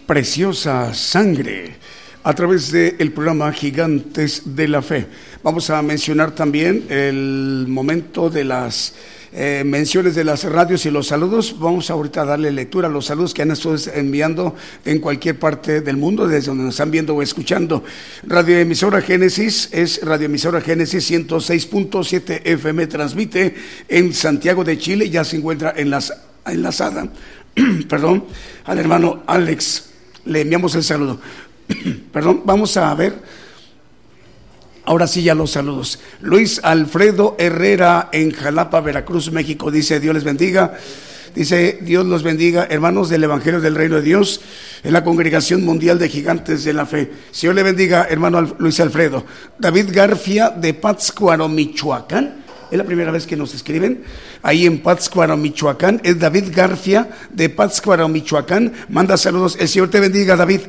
Preciosa Sangre a través del programa Gigantes de la Fe. Vamos a mencionar también el momento de las eh, menciones de las radios y los saludos. Vamos ahorita a darle lectura a los saludos que han estado enviando en cualquier parte del mundo, desde donde nos están viendo o escuchando. Radio Emisora Génesis es Radio Emisora Génesis 106.7 FM, transmite en Santiago de Chile, ya se encuentra enlazada, perdón, al hermano Alex. Le enviamos el saludo. Perdón, vamos a ver Ahora sí, ya los saludos. Luis Alfredo Herrera en Jalapa, Veracruz, México, dice Dios les bendiga. Dice Dios los bendiga, hermanos del Evangelio del Reino de Dios, en la Congregación Mundial de Gigantes de la Fe. Señor le bendiga, hermano Luis Alfredo. David Garfia de Pátzcuaro, Michoacán. Es la primera vez que nos escriben ahí en Pátzcuaro, Michoacán. Es David Garfia de Pátzcuaro, Michoacán. Manda saludos. El Señor te bendiga, David.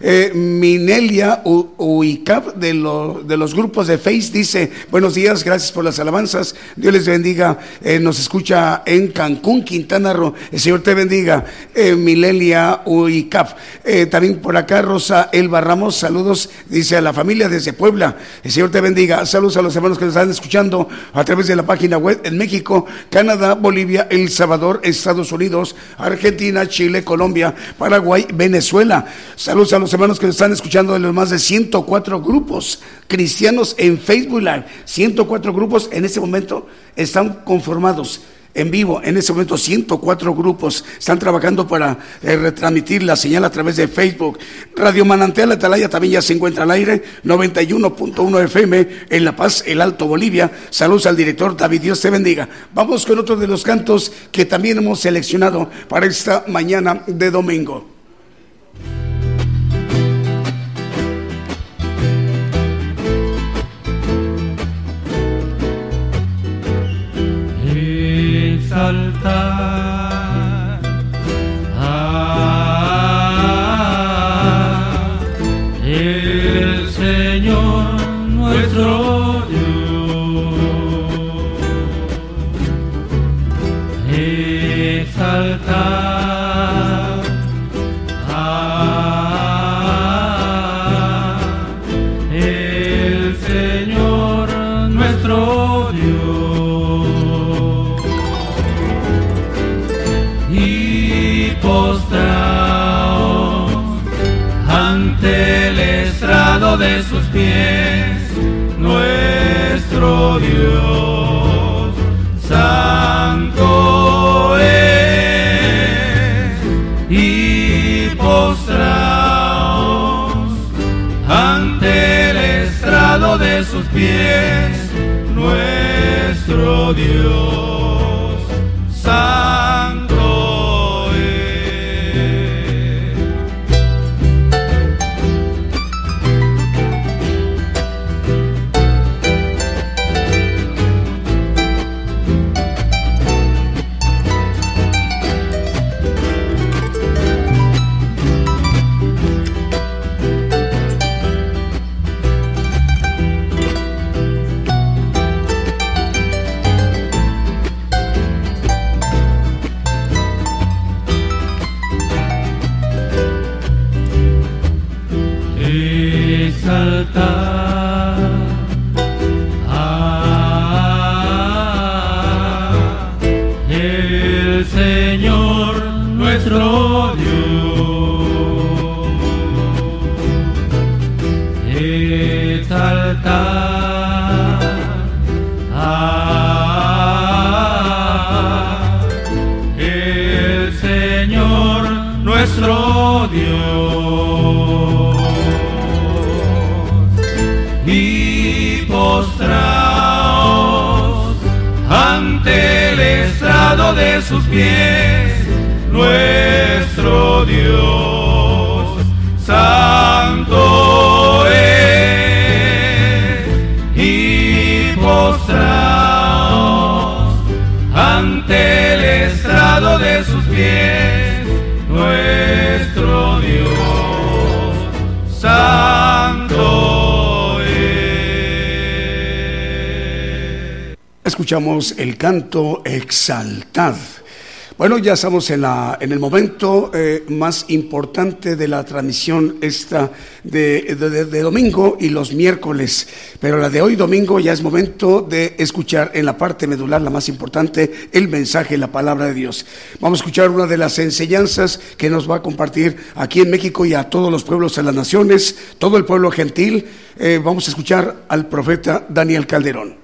Eh, Minelia Uicab de, los grupos de Face dice, buenos días, gracias por las alabanzas. Dios les bendiga. Eh, nos escucha en Cancún, Quintana Roo. El Señor te bendiga. Eh, Minelia Uicab. Eh, también por acá Rosa Elba Ramos, saludos, dice a la familia desde Puebla. El Señor te bendiga. Saludos a los hermanos que nos están escuchando a través de la página web en México, Canadá, Bolivia, El Salvador, Estados Unidos, Argentina, Chile, Colombia, Paraguay, Venezuela. Saludos a los hermanos que nos están escuchando de los más de 104 grupos cristianos en Facebook Live. 104 grupos en este momento están conformados en vivo. En ese momento 104 grupos están trabajando para eh, retransmitir la señal a través de Facebook. Radio Manantial Atalaya también ya se encuentra al aire, 91.1 FM en La Paz, el Alto Bolivia. Saludos al director David, Dios te bendiga. Vamos con otro de los cantos que también hemos seleccionado para esta mañana de domingo. Exaltar pies, nuestro Dios santo es. Y postraos ante el estrado de sus pies, nuestro Dios de sus pies, nuestro Dios santo es y postraos ante el estrado de sus pies, nuestro Dios santo es. Escuchamos el canto Exaltad. Bueno, ya estamos en, la, en el momento eh, más importante de la transmisión esta de, de- domingo y los miércoles, pero la de hoy domingo ya es momento de escuchar en la parte medular, la más importante, el mensaje, la palabra de Dios. Vamos a escuchar una de las enseñanzas que nos va a compartir aquí en México y a todos los pueblos de las naciones, todo el pueblo gentil. Eh, vamos a escuchar al profeta Daniel Calderón.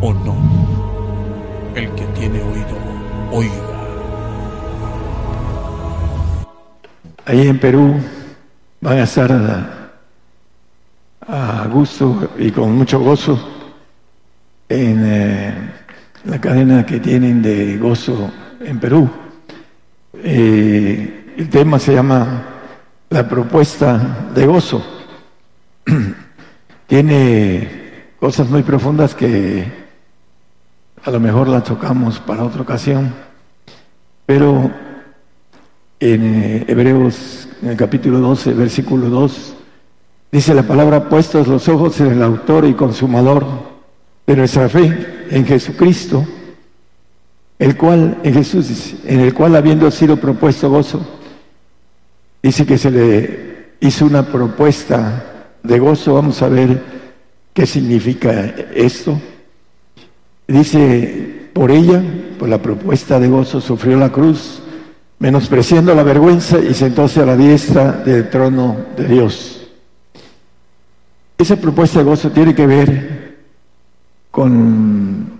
o no. El que tiene oído, oiga. Ahí en Perú van a estar a, gusto y con mucho gozo en eh, la cadena que tienen de gozo en Perú. Eh, el tema se llama La propuesta de gozo. Tiene cosas muy profundas que a lo mejor la tocamos para otra ocasión, pero en eh, Hebreos, en el capítulo 12, versículo 2, dice la palabra, puestos los ojos en el autor y consumador de nuestra fe, en Jesucristo, el cual, en Jesús, en el cual habiendo sido propuesto gozo, dice que se le hizo una propuesta de gozo, vamos a ver qué significa esto. Dice, por ella, por la propuesta de gozo, sufrió la cruz, menospreciando la vergüenza y sentóse a la diestra del trono de Dios. Esa propuesta de gozo tiene que ver con,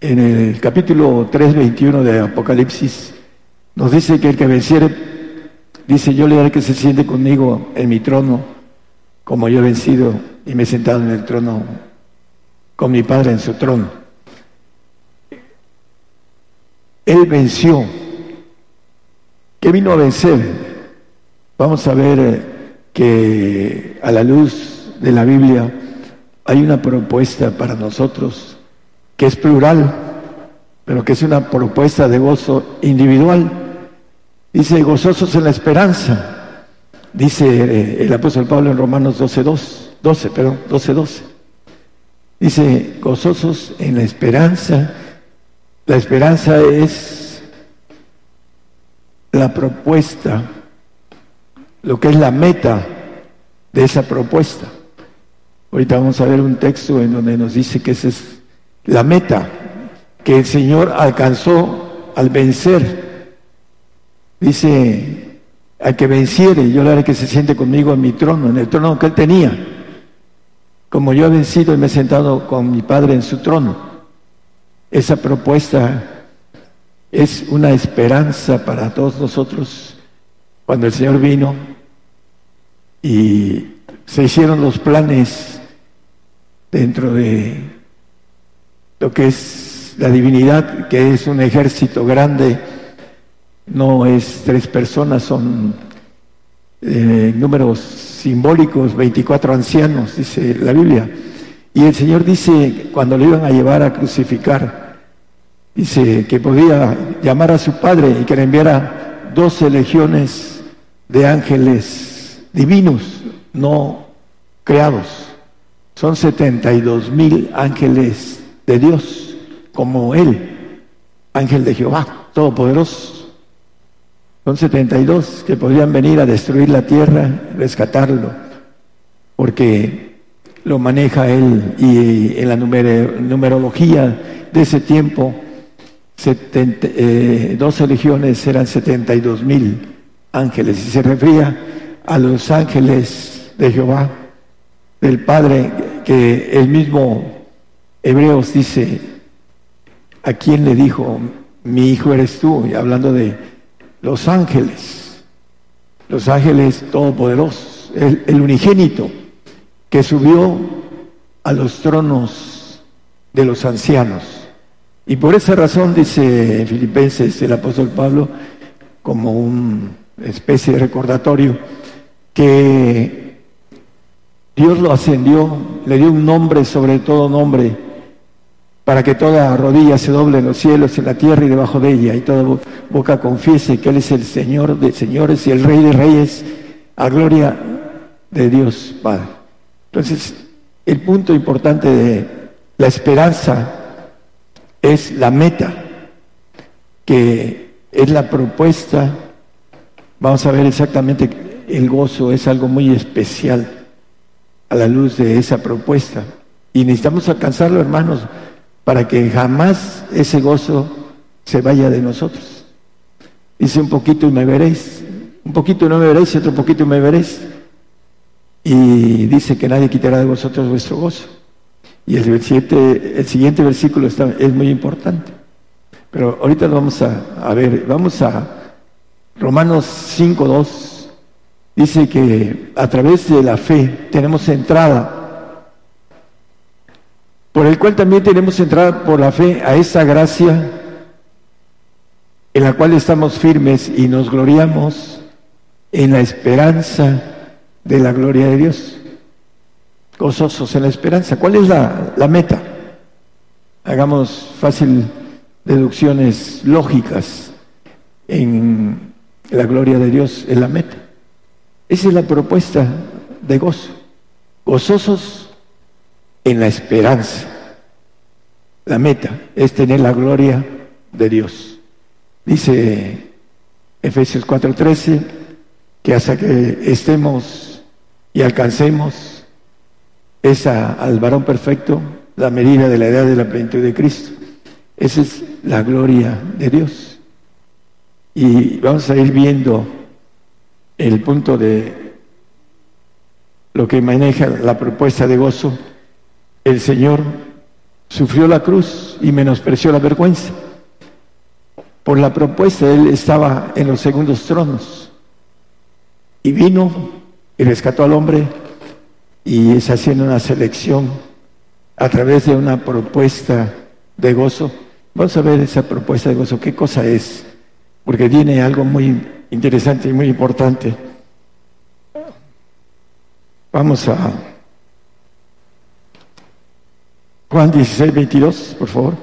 en el capítulo 3.21 de Apocalipsis, nos dice que el que venciere, dice, yo le daré que se siente conmigo en mi trono, como yo he vencido y me he sentado en el trono con mi Padre en su trono. Él venció. ¿Qué vino a vencer? Vamos a ver eh, que a la luz de la Biblia hay una propuesta para nosotros que es plural, pero que es una propuesta de gozo individual. Dice, gozosos en la esperanza. Dice eh, el apóstol Pablo en Romanos 12, 12, perdón, 12, 12. Dice, gozosos en la esperanza la esperanza es la propuesta, lo que es la meta de esa propuesta. Ahorita vamos a ver un texto en donde nos dice que esa es la meta que el Señor alcanzó al vencer. Dice, al que venciere, yo le haré que se siente conmigo en mi trono, en el trono que él tenía. Como yo he vencido y me he sentado con mi Padre en su trono. Esa propuesta es una esperanza para todos nosotros. Cuando el Señor vino y se hicieron los planes dentro de lo que es la divinidad, que es un ejército grande, no es tres personas, son eh, números simbólicos, 24 ancianos, dice la Biblia. Y el Señor dice, cuando le iban a llevar a crucificar, Dice que podía llamar a su padre y que le enviara doce legiones de ángeles divinos, no creados. Son setenta y dos mil ángeles de Dios, como Él, ángel de Jehová, todopoderoso. Son setenta y dos que podrían venir a destruir la tierra, rescatarlo, porque lo maneja Él y en la numerología de ese tiempo 70, eh, legiones eran 72 mil ángeles y se refería a los ángeles de Jehová, del Padre, que el mismo Hebreos dice, ¿a quién le dijo, mi hijo eres tú? Y hablando de los ángeles, los ángeles todopoderosos, el unigénito que subió a los tronos de los ancianos y por esa razón, dice en Filipenses el apóstol Pablo, como una especie de recordatorio, que Dios lo ascendió, le dio un nombre sobre todo nombre, para que toda rodilla se doble en los cielos, en la tierra y debajo de ella, y toda boca confiese que Él es el Señor de señores y el Rey de reyes, a gloria de Dios Padre. Entonces, el punto importante de la esperanza es la meta, que es la propuesta. Vamos a ver exactamente, el gozo es algo muy especial a la luz de esa propuesta. Y necesitamos alcanzarlo, hermanos, para que jamás ese gozo se vaya de nosotros. Dice un poquito y me veréis, un poquito no me veréis, otro poquito y me veréis. Y dice que nadie quitará de vosotros vuestro gozo. Y el, el siguiente versículo está, es muy importante. Pero ahorita lo vamos a, ver. Vamos a Romanos 5.2. Dice que a través de la fe tenemos entrada, por el cual también tenemos entrada por la fe a esa gracia en la cual estamos firmes y nos gloriamos en la esperanza de la gloria de Dios gozosos en la esperanza. ¿Cuál es la, meta? hagamos fácil deducciones lógicas en la gloria de Dios, en la meta. Esa es la propuesta de gozo. Gozosos en la esperanza. La meta es tener la gloria de Dios. Dice Efesios 4:13 que hasta que estemos y alcancemos esa al varón perfecto, la medida de la edad de la plenitud de Cristo. Esa es la gloria de Dios. Y vamos a ir viendo el punto de lo que maneja la propuesta de gozo. El Señor sufrió la cruz y menospreció la vergüenza. Por la propuesta, Él estaba en los segundos tronos y vino y rescató al hombre y es haciendo una selección a través de una propuesta de gozo. Vamos a ver esa propuesta de gozo, qué cosa es, porque tiene algo muy interesante y muy importante. Vamos a Juan 16, 22, por favor.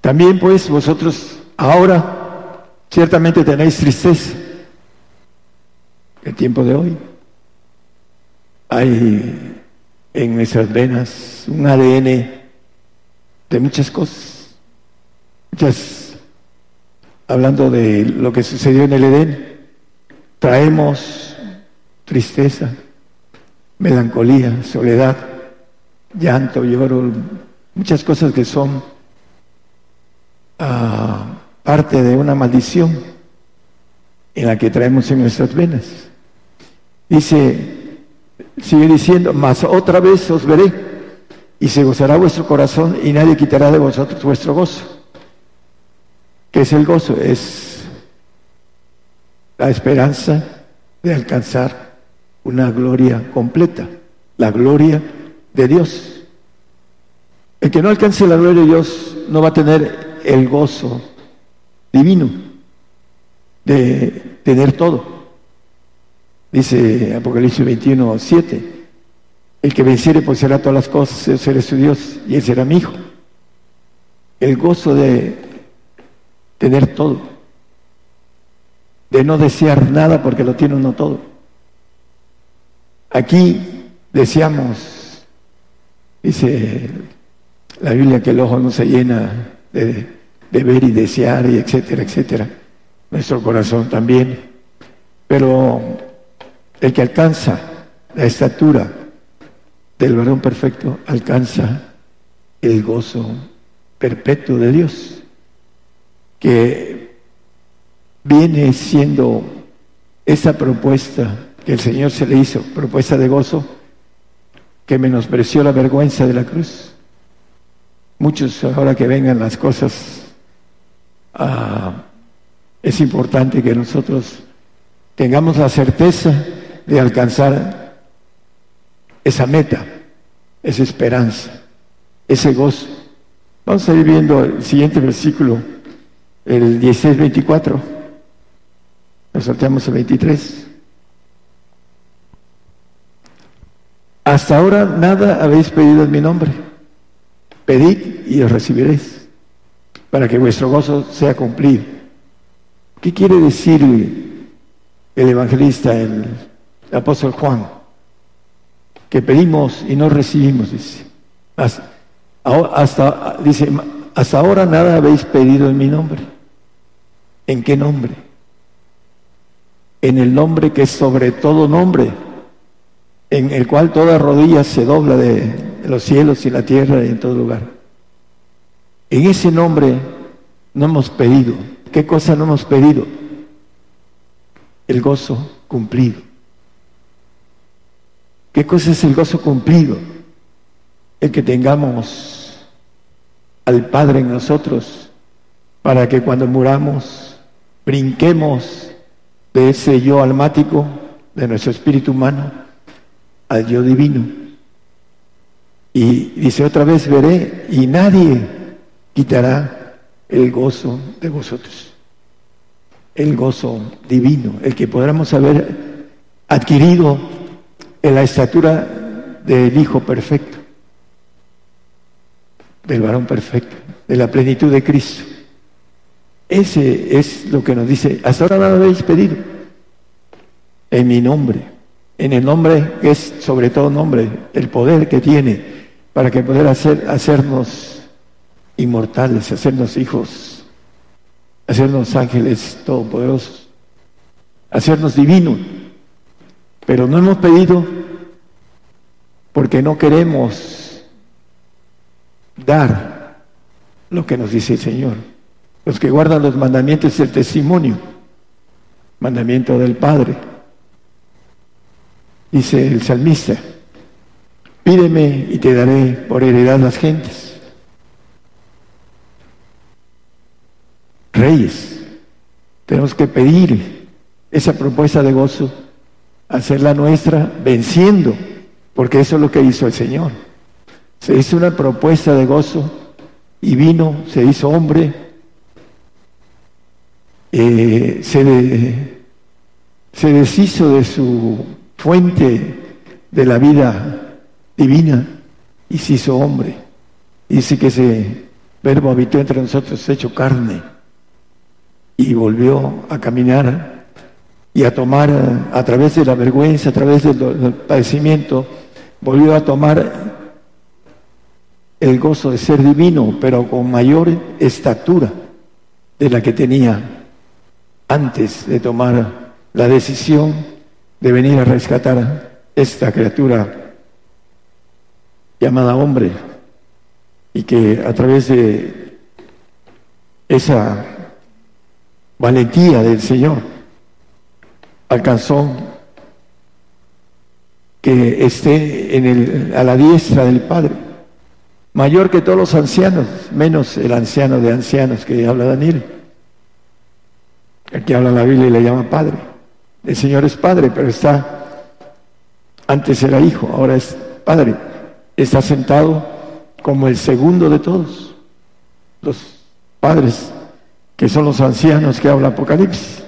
También pues vosotros ahora ciertamente tenéis tristeza. El tiempo de hoy. Hay en nuestras venas un ADN de muchas cosas. Muchas, hablando de lo que sucedió en el Edén, traemos tristeza, melancolía, soledad, llanto, lloro, muchas cosas que son ah, parte de una maldición en la que traemos en nuestras venas. Dice Sigue diciendo, mas otra vez os veré y se gozará vuestro corazón y nadie quitará de vosotros vuestro gozo. ¿Qué es el gozo? Es la esperanza de alcanzar una gloria completa, la gloria de Dios. El que no alcance la gloria de Dios no va a tener el gozo divino de tener todo. Dice Apocalipsis 21, 7, el que venciere será todas las cosas, yo seré su Dios y él será mi hijo. El gozo de tener todo, de no desear nada porque lo tiene uno todo. Aquí deseamos, dice la Biblia, que el ojo no se llena de, de ver y desear y etcétera, etcétera. Nuestro corazón también. Pero el que alcanza la estatura del varón perfecto alcanza el gozo perpetuo de Dios, que viene siendo esa propuesta que el Señor se le hizo, propuesta de gozo, que menospreció la vergüenza de la cruz. Muchos, ahora que vengan las cosas, ah, es importante que nosotros tengamos la certeza de alcanzar esa meta, esa esperanza, ese gozo. Vamos a ir viendo el siguiente versículo, el 16-24. Nos salteamos el 23. Hasta ahora nada habéis pedido en mi nombre. Pedid y os recibiréis, para que vuestro gozo sea cumplido. ¿Qué quiere decir el evangelista en apóstol Juan, que pedimos y no recibimos, dice. Hasta, dice, hasta ahora nada habéis pedido en mi nombre. ¿En qué nombre? En el nombre que es sobre todo nombre, en el cual toda rodilla se dobla de los cielos y la tierra y en todo lugar. En ese nombre no hemos pedido. ¿Qué cosa no hemos pedido? El gozo cumplido. ¿Qué cosa es el gozo cumplido? El que tengamos al Padre en nosotros para que cuando muramos brinquemos de ese yo almático, de nuestro espíritu humano, al yo divino. Y dice otra vez, veré y nadie quitará el gozo de vosotros. El gozo divino, el que podamos haber adquirido en la estatura del Hijo perfecto, del varón perfecto, de la plenitud de Cristo. Ese es lo que nos dice, hasta ahora nada habéis pedido en mi nombre, en el nombre que es sobre todo nombre, el poder que tiene para que poder hacer, hacernos inmortales, hacernos hijos, hacernos ángeles todopoderosos, hacernos divinos. Pero no hemos pedido porque no queremos dar lo que nos dice el Señor. Los que guardan los mandamientos es el testimonio, mandamiento del Padre. Dice el salmista, pídeme y te daré por heredad las gentes. Reyes, tenemos que pedir esa propuesta de gozo, hacerla nuestra venciendo porque eso es lo que hizo el Señor. Se hizo una propuesta de gozo y vino, se hizo hombre, eh, se, se deshizo de su fuente de la vida divina y se hizo hombre. Dice que ese verbo habitó entre nosotros, hecho carne, y volvió a caminar y a tomar a través de la vergüenza, a través del padecimiento, volvió a tomar el gozo de ser divino, pero con mayor estatura de la que tenía antes de tomar la decisión de venir a rescatar esta criatura llamada hombre y que a través de esa valentía del Señor alcanzó que esté en el, a la diestra del Padre, mayor que todos los ancianos, menos el anciano de ancianos que habla Daniel, el que habla la Biblia y le llama Padre. El Señor es Padre, pero está, antes era Hijo, ahora es Padre, está sentado como el segundo de todos, los padres, que son los ancianos que habla Apocalipsis,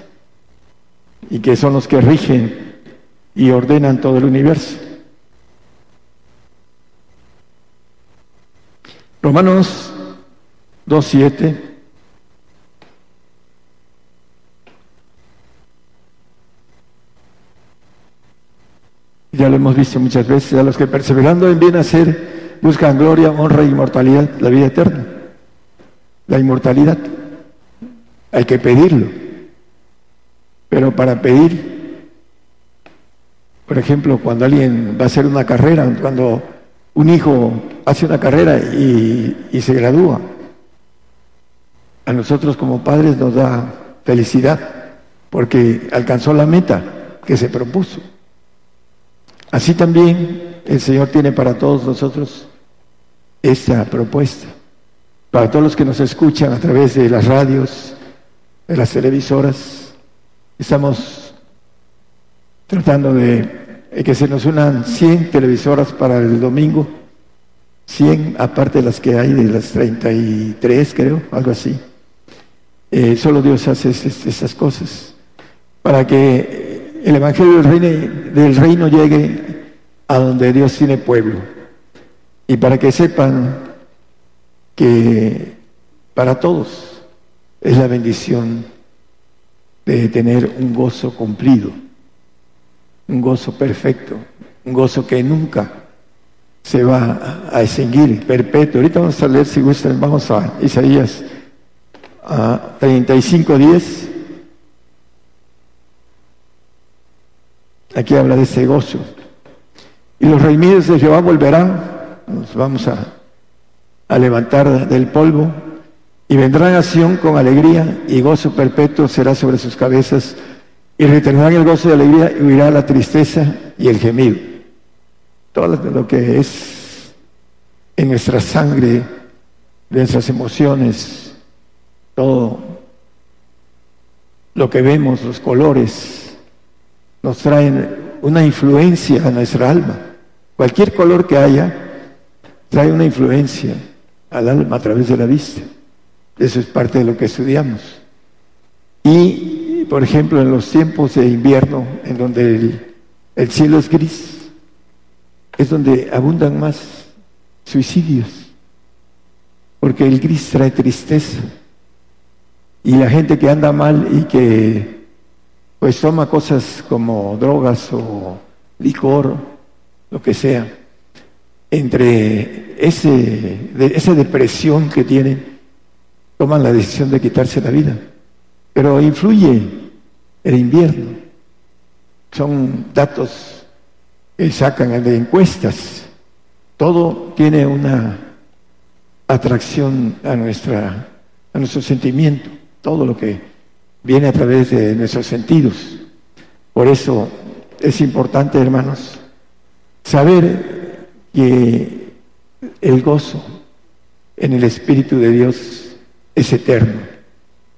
y que son los que rigen y ordenan todo el universo. Romanos 2.7 Ya lo hemos visto muchas veces, a los que perseverando en bien hacer buscan gloria, honra e inmortalidad, la vida eterna. La inmortalidad. Hay que pedirlo. Pero para pedir por ejemplo, cuando alguien va a hacer una carrera, cuando un hijo hace una carrera y, se gradúa, a nosotros como padres nos da felicidad porque alcanzó la meta que se propuso. Así también el Señor tiene para todos nosotros esta propuesta. Para todos los que nos escuchan a través de las radios, de las televisoras, estamos tratando de que se nos unan 100 televisoras para el domingo, 100 aparte de las que hay de las 33 creo, algo así. Eh, solo Dios hace esas cosas para que el Evangelio del reino, del reino llegue a donde Dios tiene pueblo y para que sepan que para todos es la bendición de tener un gozo cumplido un gozo perfecto, un gozo que nunca se va a extinguir, perpetuo. Ahorita vamos a leer, si gustan, vamos a Isaías a 35, 10. Aquí habla de ese gozo. Y los redimidos de Jehová volverán, nos vamos a levantar del polvo, y vendrán a Sion con alegría, y gozo perpetuo será sobre sus cabezas y retendrán el gozo de alegría y huirá la tristeza y el gemido. Todo lo que es en nuestra sangre, de nuestras emociones, todo lo que vemos, los colores, nos traen una influencia a nuestra alma. Cualquier color que haya trae una influencia al alma a través de la vista. Eso es parte de lo que estudiamos. Y por ejemplo, en los tiempos de invierno, en donde el, cielo es gris, es donde abundan más suicidios. porque el gris trae tristeza. Y la gente que anda mal y que pues toma cosas como drogas o licor, lo que sea, entre ese, esa depresión que tienen, toman la decisión de quitarse la vida. Pero influye el invierno. Son datos que sacan de encuestas. Todo tiene una atracción a, nuestra, a nuestro sentimiento, todo lo que viene a través de nuestros sentidos. Por eso es importante, hermanos, saber que el gozo en el Espíritu de Dios es eterno.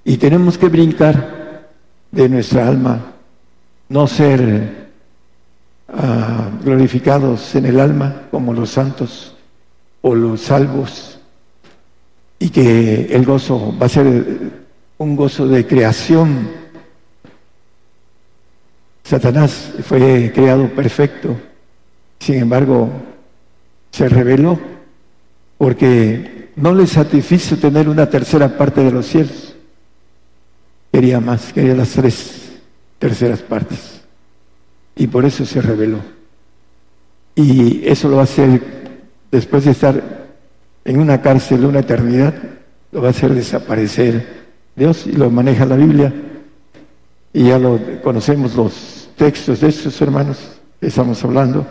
Y tenemos que brincar de nuestra alma, no ser ah, glorificados en el alma como los santos o los salvos, y que el gozo va a ser un gozo de creación. Satanás fue creado perfecto, sin embargo, se rebeló porque no le satisfizo tener una tercera parte de los cielos. Quería más, quería las tres terceras partes. Y por eso se rebeló. Y eso lo va a hacer después de estar en una cárcel una eternidad, lo va a hacer desaparecer Dios y lo maneja la Biblia. Y ya lo conocemos los textos de estos hermanos que estamos hablando.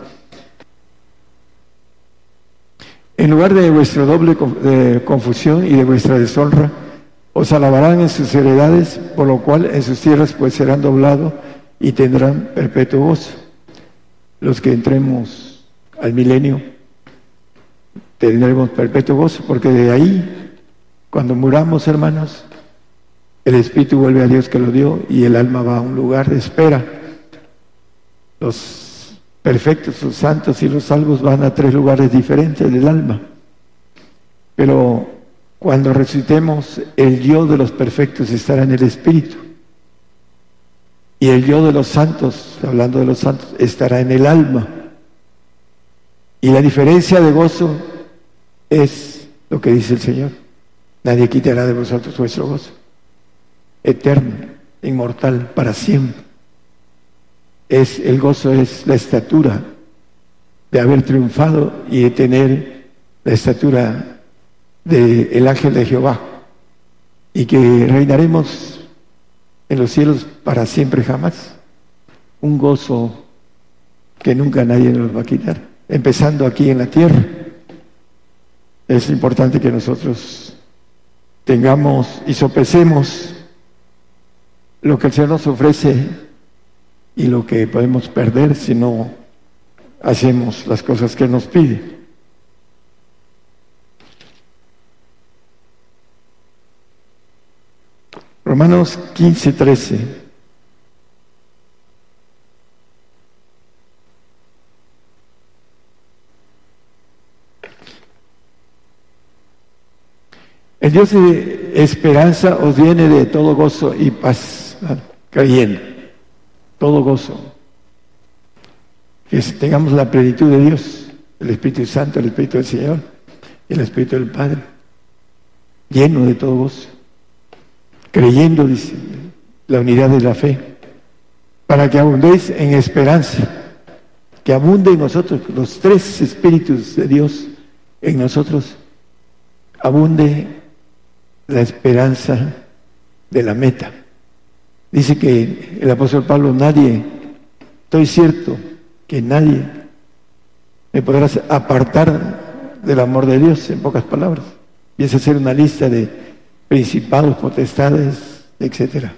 En lugar de vuestra doble confusión y de vuestra deshonra, os alabarán en sus heredades, por lo cual en sus tierras pues serán doblados y tendrán perpetuo gozo. Los que entremos al milenio tendremos perpetuo gozo, porque de ahí, cuando muramos, hermanos, el espíritu vuelve a Dios que lo dio y el alma va a un lugar de espera. Los perfectos, los santos y los salvos van a tres lugares diferentes del alma. Pero cuando resucitemos, el yo de los perfectos estará en el espíritu. Y el yo de los santos, hablando de los santos, estará en el alma. Y la diferencia de gozo es lo que dice el Señor. Nadie quitará de vosotros vuestro gozo. Eterno, inmortal, para siempre. Es, el gozo es la estatura de haber triunfado y de tener la estatura del ángel de Jehová. Y que reinaremos en los cielos para siempre jamás. Un gozo que nunca nadie nos va a quitar. Empezando aquí en la tierra es importante que nosotros tengamos y sopesemos lo que el Señor nos ofrece y lo que podemos perder si no hacemos las cosas que nos pide. Romanos 15, 13. El Dios de esperanza os viene de todo gozo y paz, creyendo, todo gozo. Que tengamos la plenitud de Dios, el Espíritu Santo, el Espíritu del Señor el Espíritu del Padre, lleno de todo gozo, creyendo, la unidad de la fe, para que abundéis en esperanza, que abunde en nosotros, los tres Espíritus de Dios en nosotros, abunde la esperanza de la meta. Dice que el apóstol Pablo, nadie, estoy cierto que nadie me podrá apartar del amor de Dios, en pocas palabras. Piensa hacer una lista de principados, potestades, etcétera.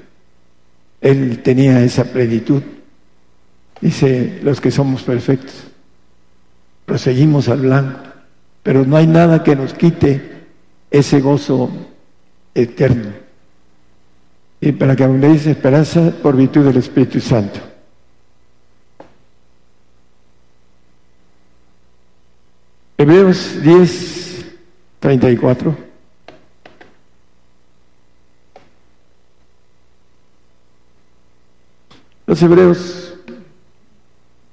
Él tenía esa plenitud. Dice, los que somos perfectos, proseguimos al blanco, pero no hay nada que nos quite ese gozo eterno. Y para que abundéis esperanza por virtud del Espíritu Santo. Hebreos 10, 34. Los hebreos,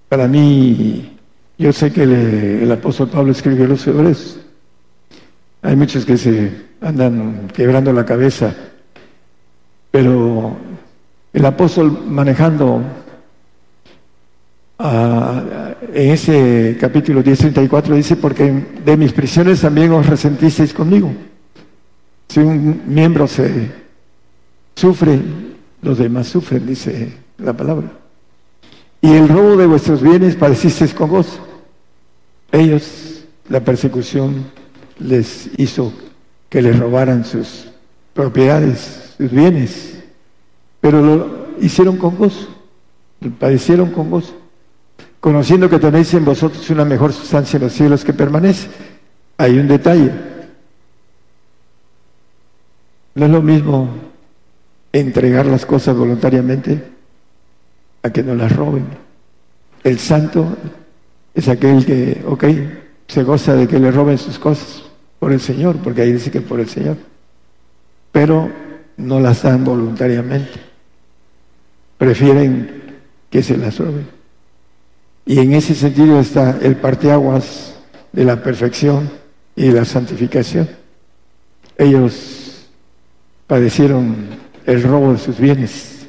para mí, yo sé que el, el apóstol Pablo escribió los hebreos, Hay muchos que se andan quebrando la cabeza, pero el apóstol manejando en ese capítulo 10.34 dice, porque de mis prisiones también os resentisteis conmigo. Si un miembro se sufre, los demás sufren, dice la palabra. Y el robo de vuestros bienes padecisteis con gozo. Ellos, la persecución les hizo que les robaran sus propiedades, bienes, pero lo hicieron con gozo, padecieron con gozo conociendo que tenéis en vosotros una mejor sustancia en los cielos que permanece. Hay un detalle. No es lo mismo entregar las cosas voluntariamente a que no las roben. El santo es aquel que, ok, se goza de que le roben sus cosas por el Señor, porque ahí dice que por el Señor, pero no las dan voluntariamente. Prefieren que se las roben. Y en ese sentido está el parteaguas de la perfección y la santificación. Ellos padecieron el robo de sus bienes.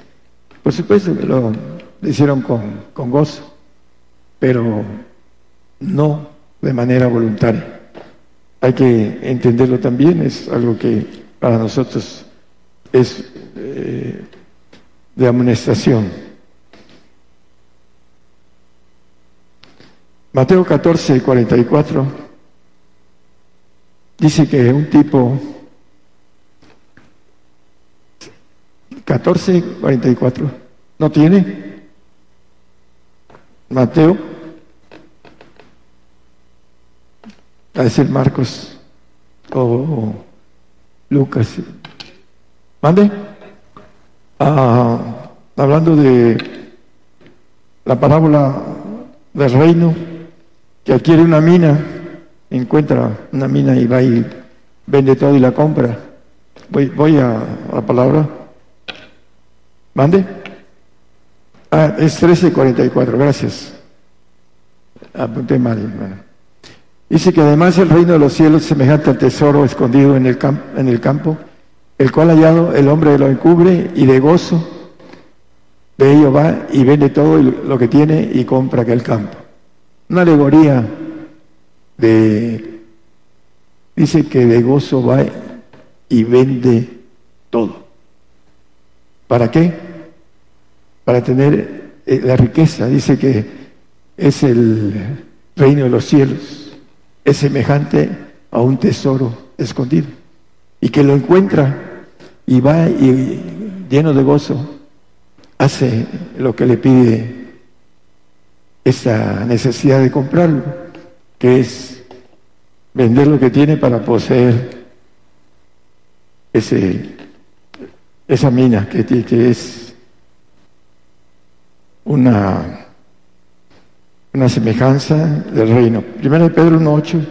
Por supuesto que lo hicieron con, con gozo, pero no de manera voluntaria. Hay que entenderlo también, es algo que para nosotros es eh, de amonestación. Mateo 14, 44 dice que un tipo 14, 44 no tiene Mateo a decir Marcos o Lucas mande ah, hablando de la parábola del reino que adquiere una mina, encuentra una mina y va y vende todo y la compra. Voy, voy a, la palabra. ¿Mande? Ah, es 1344, gracias. Apunté mal. Dice que además el reino de los cielos es semejante al tesoro escondido en el, en el campo, el cual hallado el hombre lo encubre y de gozo de ello va y vende todo lo que tiene y compra aquel campo. Una alegoría de, dice que de gozo va y vende todo. ¿Para qué? Para tener eh, la riqueza. Dice que es el reino de los cielos. Es semejante a un tesoro escondido. Y que lo encuentra y va y lleno de gozo hace lo que le pide esa necesidad de comprarlo, que es vender lo que tiene para poseer ese, esa mina que, es una, una semejanza del reino. Primero Pedro 1.8.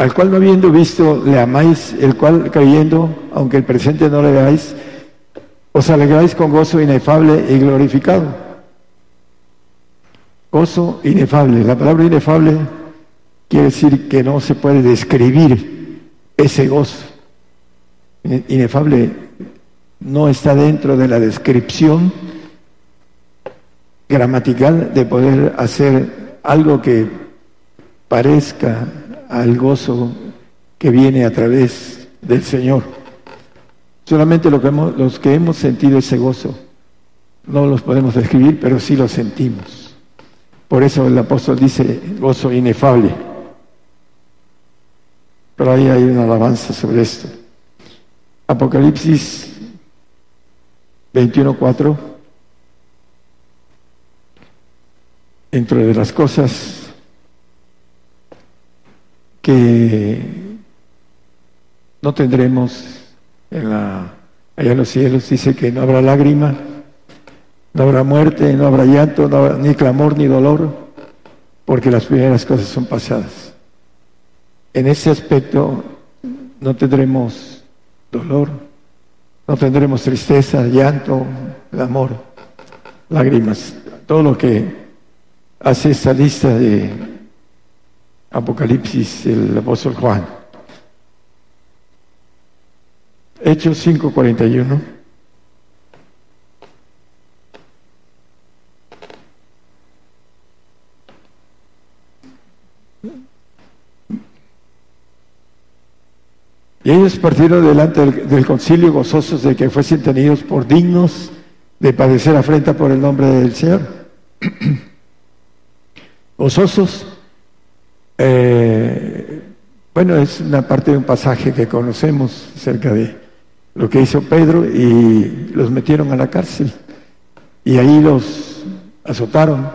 Al cual no habiendo visto le amáis, el cual creyendo, aunque el presente no le veáis, os alegráis con gozo inefable y glorificado. Gozo inefable. La palabra inefable quiere decir que no se puede describir ese gozo. Inefable no está dentro de la descripción gramatical de poder hacer algo que parezca al gozo que viene a través del Señor. Solamente lo que los que hemos sentido ese gozo no los podemos describir, pero sí lo sentimos. Por eso el apóstol dice gozo inefable. Pero ahí hay una alabanza sobre esto. Apocalipsis 21.4. Dentro de las cosas que no tendremos en la, allá en los cielos dice que no habrá lágrima, no habrá muerte, no habrá llanto, no habrá ni clamor ni dolor, porque las primeras cosas son pasadas. En ese aspecto no tendremos dolor, no tendremos tristeza, llanto, amor, lágrimas, todo lo que hace esta lista de Apocalipsis el apóstol Juan. Hechos 5:41. Y ellos partieron delante del, concilio gozosos de que fuesen tenidos por dignos de padecer afrenta por el nombre del Señor. gozosos, eh, bueno, es una parte de un pasaje que conocemos acerca de lo que hizo Pedro y los metieron a la cárcel y ahí los azotaron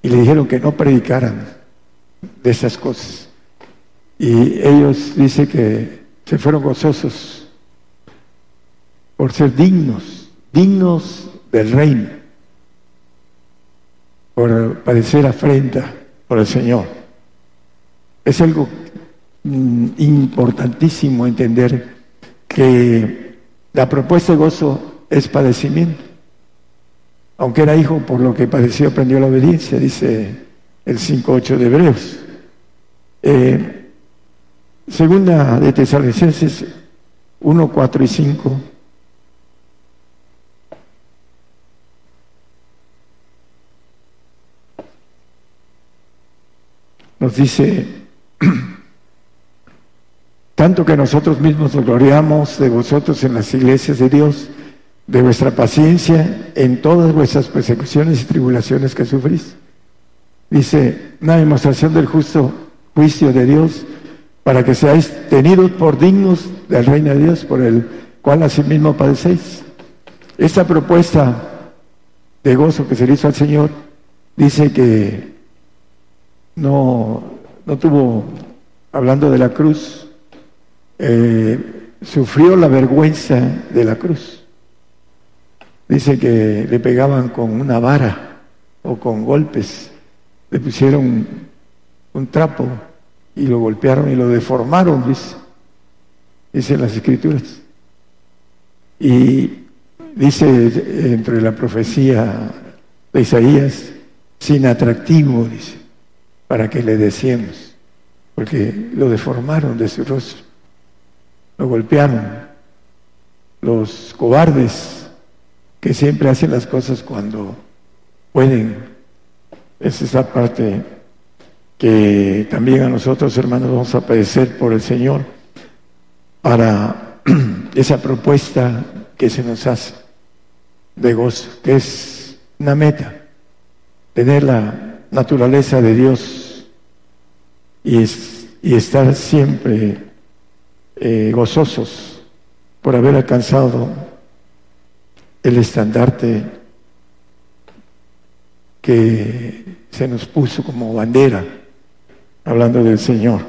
y le dijeron que no predicaran de esas cosas. Y ellos dicen que se fueron gozosos por ser dignos, dignos del reino, por padecer afrenta por el Señor. Es algo mm, importantísimo entender que la propuesta de gozo es padecimiento. Aunque era hijo, por lo que padeció, aprendió la obediencia, dice el 5.8 de Hebreos. Eh, Segunda de Tesalonicenses 1, 4 y 5. Nos dice, tanto que nosotros mismos nos gloriamos de vosotros en las iglesias de Dios, de vuestra paciencia en todas vuestras persecuciones y tribulaciones que sufrís. Dice, una demostración del justo juicio de Dios para que seáis tenidos por dignos del reino de Dios, por el cual asimismo padecéis. Esta propuesta de gozo que se le hizo al Señor dice que no, no tuvo, hablando de la cruz, eh, sufrió la vergüenza de la cruz. Dice que le pegaban con una vara o con golpes, le pusieron un trapo y lo golpearon y lo deformaron, dice, dice las escrituras. Y dice entre la profecía de Isaías, sin atractivo, dice, para que le decíamos, porque lo deformaron de su rostro, lo golpearon. Los cobardes que siempre hacen las cosas cuando pueden, es esa parte que también a nosotros, hermanos, vamos a padecer por el Señor para esa propuesta que se nos hace de gozo, que es una meta, tener la naturaleza de Dios y, y estar siempre eh, gozosos por haber alcanzado el estandarte que se nos puso como bandera hablando del Señor.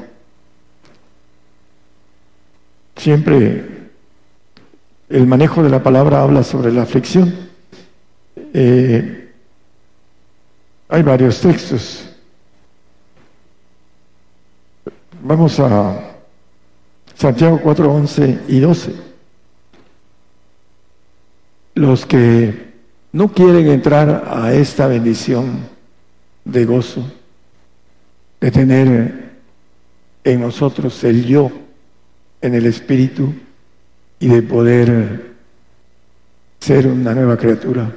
Siempre el manejo de la palabra habla sobre la aflicción. Eh, hay varios textos. Vamos a Santiago 4, 11 y 12. Los que no quieren entrar a esta bendición de gozo, de tener en nosotros el yo, en el espíritu y de poder ser una nueva criatura.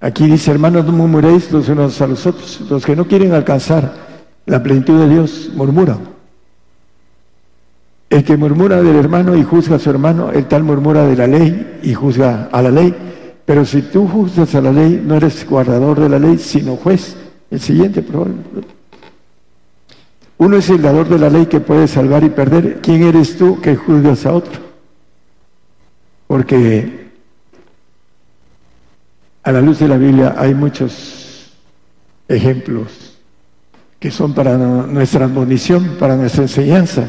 Aquí dice, hermanos, no murmuréis los unos a los otros. Los que no quieren alcanzar la plenitud de Dios murmuran. El que murmura del hermano y juzga a su hermano, el tal murmura de la ley y juzga a la ley. Pero si tú juzgas a la ley, no eres guardador de la ley, sino juez. El siguiente, por uno es el dador de la ley que puede salvar y perder. ¿Quién eres tú que juzgas a otro? Porque a la luz de la Biblia hay muchos ejemplos que son para nuestra admonición, para nuestra enseñanza.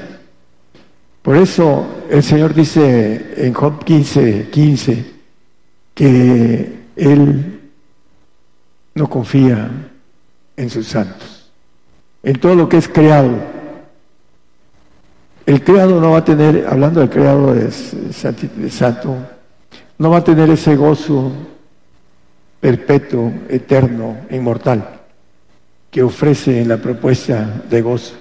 Por eso el Señor dice en Job 15, 15, que Él no confía en sus santos en todo lo que es creado. El creado no va a tener, hablando del creado de, santo, no va a tener ese gozo perpetuo, eterno, inmortal. Que ofrece en la propuesta de gozo,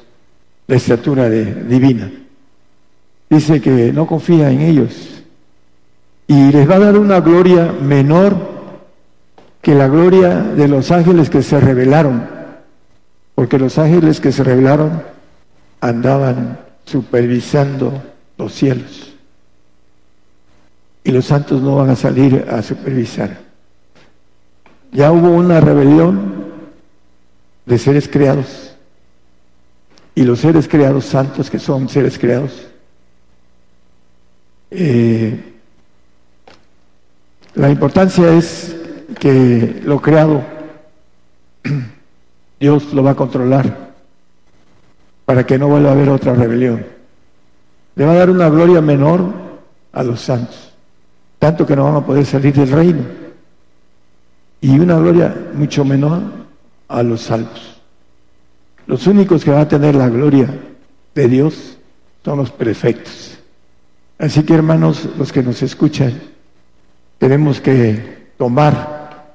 la estatura divina. Dice que no confía en ellos y les va a dar una gloria menor que la gloria de los ángeles que se rebelaron, porque los ángeles que se rebelaron andaban supervisando los cielos y los santos no van a salir a supervisar. Ya hubo una rebelión de seres creados y los seres creados santos que son seres creados eh, la importancia es que lo creado Dios lo va a controlar para que no vuelva a haber otra rebelión. Le va a dar una gloria menor a los santos, tanto que no van a poder salir del reino. Y una gloria mucho menor a los salvos. Los únicos que van a tener la gloria de Dios son los perfectos. Así que hermanos, los que nos escuchan, tenemos que tomar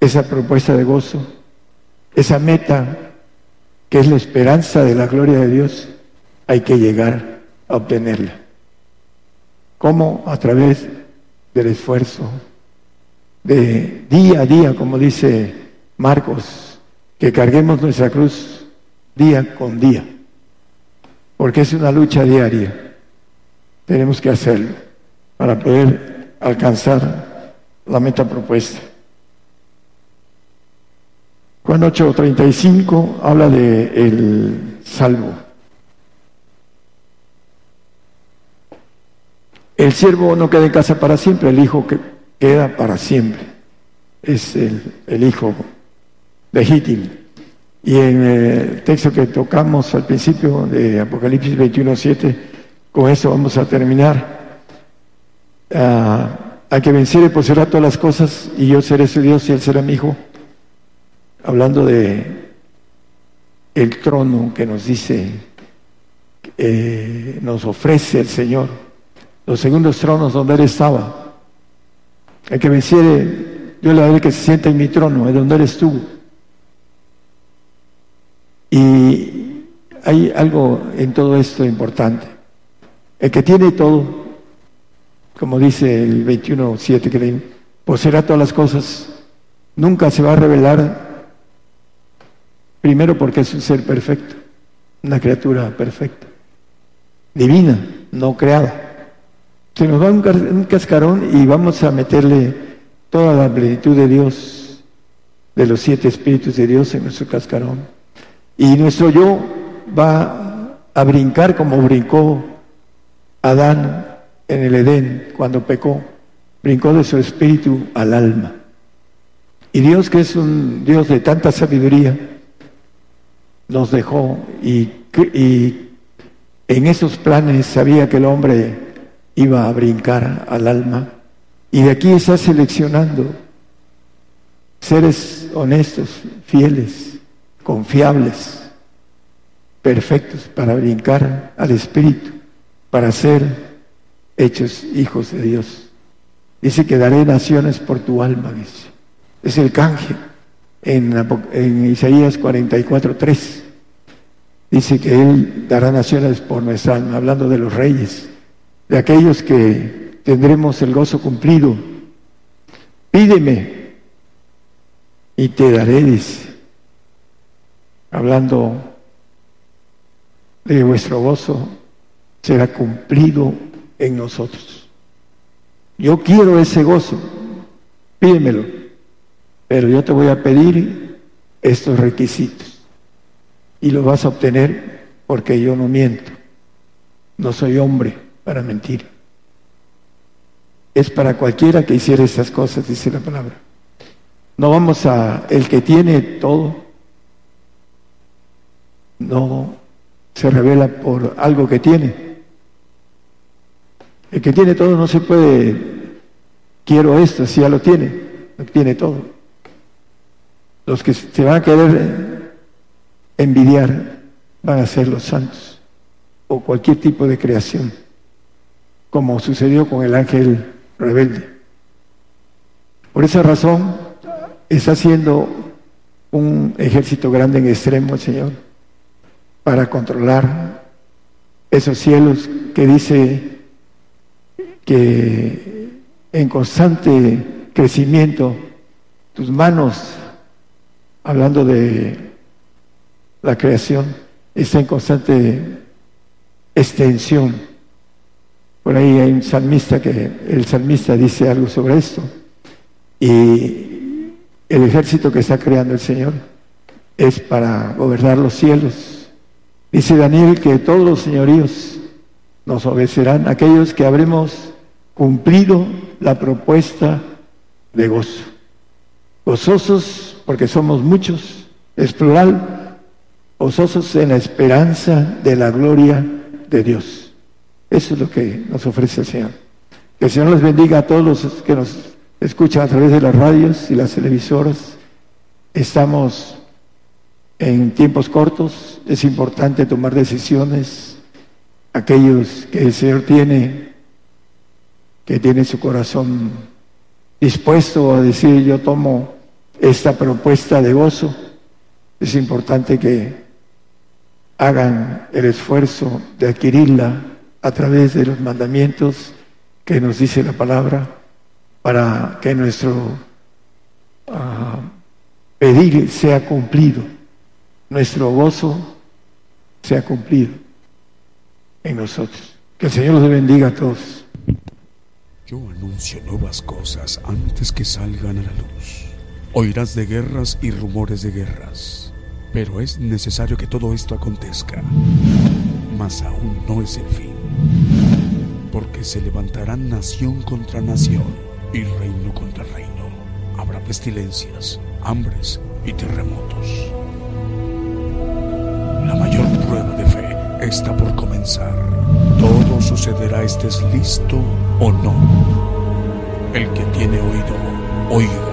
esa propuesta de gozo, esa meta que es la esperanza de la gloria de Dios, hay que llegar a obtenerla. ¿Cómo? A través del esfuerzo, de día a día, como dice Marcos, que carguemos nuestra cruz día con día, porque es una lucha diaria. Tenemos que hacerlo para poder alcanzar la meta propuesta. Juan 8:35 habla de el salvo. El siervo no queda en casa para siempre, el hijo que queda para siempre. Es el, hijo legítimo. Y en el texto que tocamos al principio de Apocalipsis 21.7, con eso vamos a terminar. a ah, que venciere poseerá todas las cosas y yo seré su Dios y él será mi hijo hablando de el trono que nos dice, eh, nos ofrece el Señor, los segundos tronos donde Él estaba. El que venciere, yo le daré que se sienta en mi trono, es donde Él estuvo. Y hay algo en todo esto importante. El que tiene todo, como dice el 21.7 que poseerá todas las cosas, nunca se va a revelar Primero porque es un ser perfecto, una criatura perfecta, divina, no creada. Se nos va un, cascarón y vamos a meterle toda la plenitud de Dios, de los siete espíritus de Dios en nuestro cascarón. Y nuestro yo va a brincar como brincó Adán en el Edén cuando pecó. Brincó de su espíritu al alma. Y Dios, que es un Dios de tanta sabiduría, nos dejó y, en esos planes sabía que el hombre iba a brincar al alma y de aquí está seleccionando seres honestos, fieles, confiables, perfectos para brincar al Espíritu, para ser hechos hijos de Dios. Dice que daré naciones por tu alma, dice. Es el canje en, Isaías 44, 3. Dice que Él dará naciones por nuestra alma, hablando de los reyes, de aquellos que tendremos el gozo cumplido. Pídeme y te daré, dice, hablando de vuestro gozo, será cumplido en nosotros. Yo quiero ese gozo, pídemelo. Pero yo te voy a pedir estos requisitos y lo vas a obtener porque yo no miento. No soy hombre para mentir. Es para cualquiera que hiciera esas cosas, dice la palabra. No vamos a, el que tiene todo, no se revela por algo que tiene. El que tiene todo no se puede, quiero esto, si ya lo tiene, lo tiene todo. Los que se van a querer envidiar van a ser los santos o cualquier tipo de creación, como sucedió con el ángel rebelde. Por esa razón está siendo un ejército grande en extremo, Señor, para controlar esos cielos que dice que en constante crecimiento, tus manos, hablando de la creación, está en constante extensión. Por ahí hay un salmista que el salmista dice algo sobre esto. Y el ejército que está creando el Señor es para gobernar los cielos. Dice Daniel que todos los señoríos nos obedecerán, aquellos que habremos cumplido la propuesta de gozo. Gozosos porque somos muchos, es plural, gozosos en la esperanza de la gloria de Dios. Eso es lo que nos ofrece el Señor. Que el Señor les bendiga a todos los que nos escuchan a través de las radios y las televisoras. Estamos en tiempos cortos, es importante tomar decisiones. Aquellos que el Señor tiene, que tiene su corazón dispuesto a decir yo tomo esta propuesta de gozo, es importante que hagan el esfuerzo de adquirirla a través de los mandamientos que nos dice la palabra para que nuestro uh, pedir sea cumplido, nuestro gozo sea cumplido en nosotros. Que el Señor los bendiga a todos. Yo anuncio nuevas cosas antes que salgan a la luz. Oirás de guerras y rumores de guerras pero es necesario que todo esto acontezca. Mas aún no es el fin. Porque se levantarán nación contra nación y reino contra reino. Habrá pestilencias, hambres y terremotos. La mayor prueba de fe está por comenzar. Todo sucederá estés listo o no. El que tiene oído, oiga.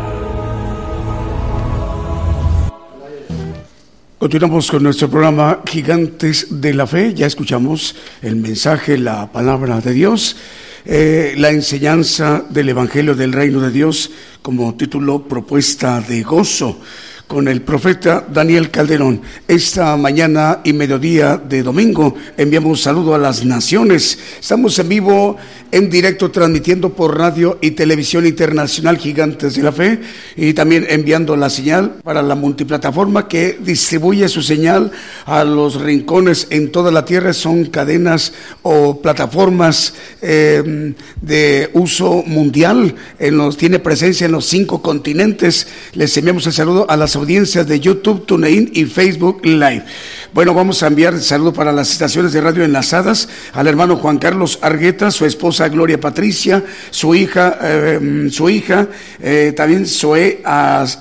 Continuamos con nuestro programa Gigantes de la Fe. Ya escuchamos el mensaje, la palabra de Dios, eh, la enseñanza del Evangelio del Reino de Dios como título Propuesta de Gozo con el profeta Daniel Calderón. Esta mañana y mediodía de domingo enviamos un saludo a las naciones. Estamos en vivo en directo transmitiendo por radio y televisión internacional Gigantes de la Fe y también enviando la señal para la multiplataforma que distribuye su señal a los rincones en toda la tierra. Son cadenas o plataformas eh, de uso mundial. En los, tiene presencia en los cinco continentes. Les enviamos el saludo a las audiencias de YouTube, TuneIn y Facebook Live. Bueno, vamos a enviar saludo para las estaciones de radio enlazadas al hermano Juan Carlos Argueta, su esposa Gloria Patricia, su hija, eh, su hija, eh, también Zoe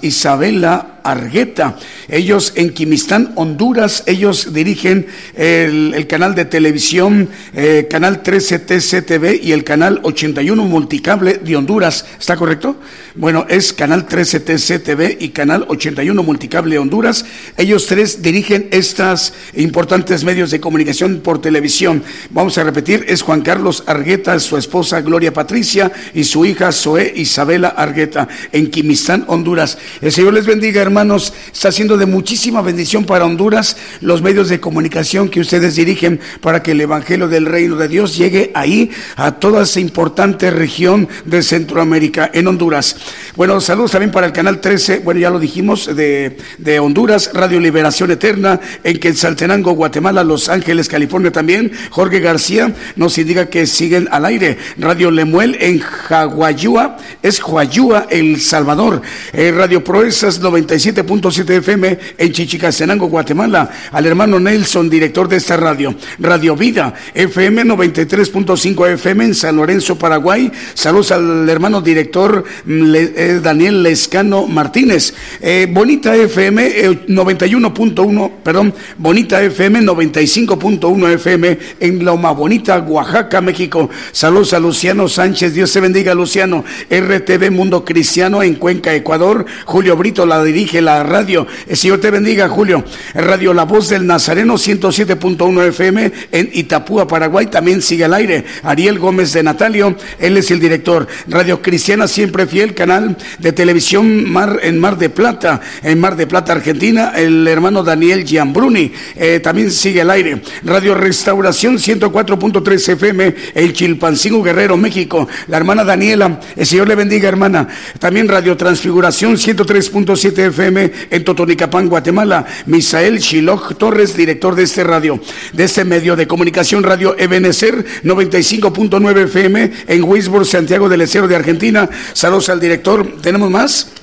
Isabela Argueta. Ellos en Quimistán, Honduras, ellos dirigen el, canal de televisión, eh, canal 13 TCTV y el canal 81 Multicable de Honduras. ¿Está correcto? Bueno, es canal 13 TCTV y canal 81 Multicable de Honduras. Ellos tres dirigen estas importantes medios de comunicación por televisión. Vamos a repetir, es Juan Carlos Argueta, su esposa Gloria Patricia y su hija Zoe Isabela Argueta en Quimistán, Honduras. El Señor les bendiga, hermanos está siendo de muchísima bendición para Honduras los medios de comunicación que ustedes dirigen para que el Evangelio del Reino de Dios llegue ahí a toda esa importante región de Centroamérica, en Honduras. Bueno, saludos también para el canal 13, bueno, ya lo dijimos, de, de Honduras, Radio Liberación Eterna, en Quetzaltenango, Guatemala, Los Ángeles, California también. Jorge García nos indica que siguen al aire. Radio Lemuel en Jaguayúa, es Huayúa, El Salvador. Eh, Radio Proezas 95 7.7 FM en Chichicastenango, Guatemala, al hermano Nelson, director de esta radio. Radio Vida, FM 93.5 FM en San Lorenzo, Paraguay. Saludos al hermano director mm, eh, Daniel Lescano Martínez. Eh, Bonita FM 91.1, eh, perdón, Bonita FM 95.1 FM en Loma Bonita, Oaxaca, México. Saludos a Luciano Sánchez, Dios se bendiga, Luciano. RTV Mundo Cristiano en Cuenca, Ecuador. Julio Brito la dirige Ángela Radio. El Señor te bendiga, Julio. Radio La Voz del Nazareno 107.1 FM en Itapúa, Paraguay, también sigue al aire. Ariel Gómez de Natalio, él es el director. Radio Cristiana Siempre Fiel, canal de televisión Mar, en Mar de Plata, en Mar de Plata, Argentina, el hermano Daniel Giambruni, eh, también sigue al aire. Radio Restauración 104.3 FM, el Chilpancingo Guerrero, México. La hermana Daniela, el Señor le bendiga, hermana. También Radio Transfiguración 103.7 FM en Totonicapán, Guatemala. Misael Shiloh Torres, director de este radio, de este medio de comunicación, Radio Ebenecer 95.9 FM en Wisborne, Santiago del Estero de Argentina. Saludos al director. ¿Tenemos más?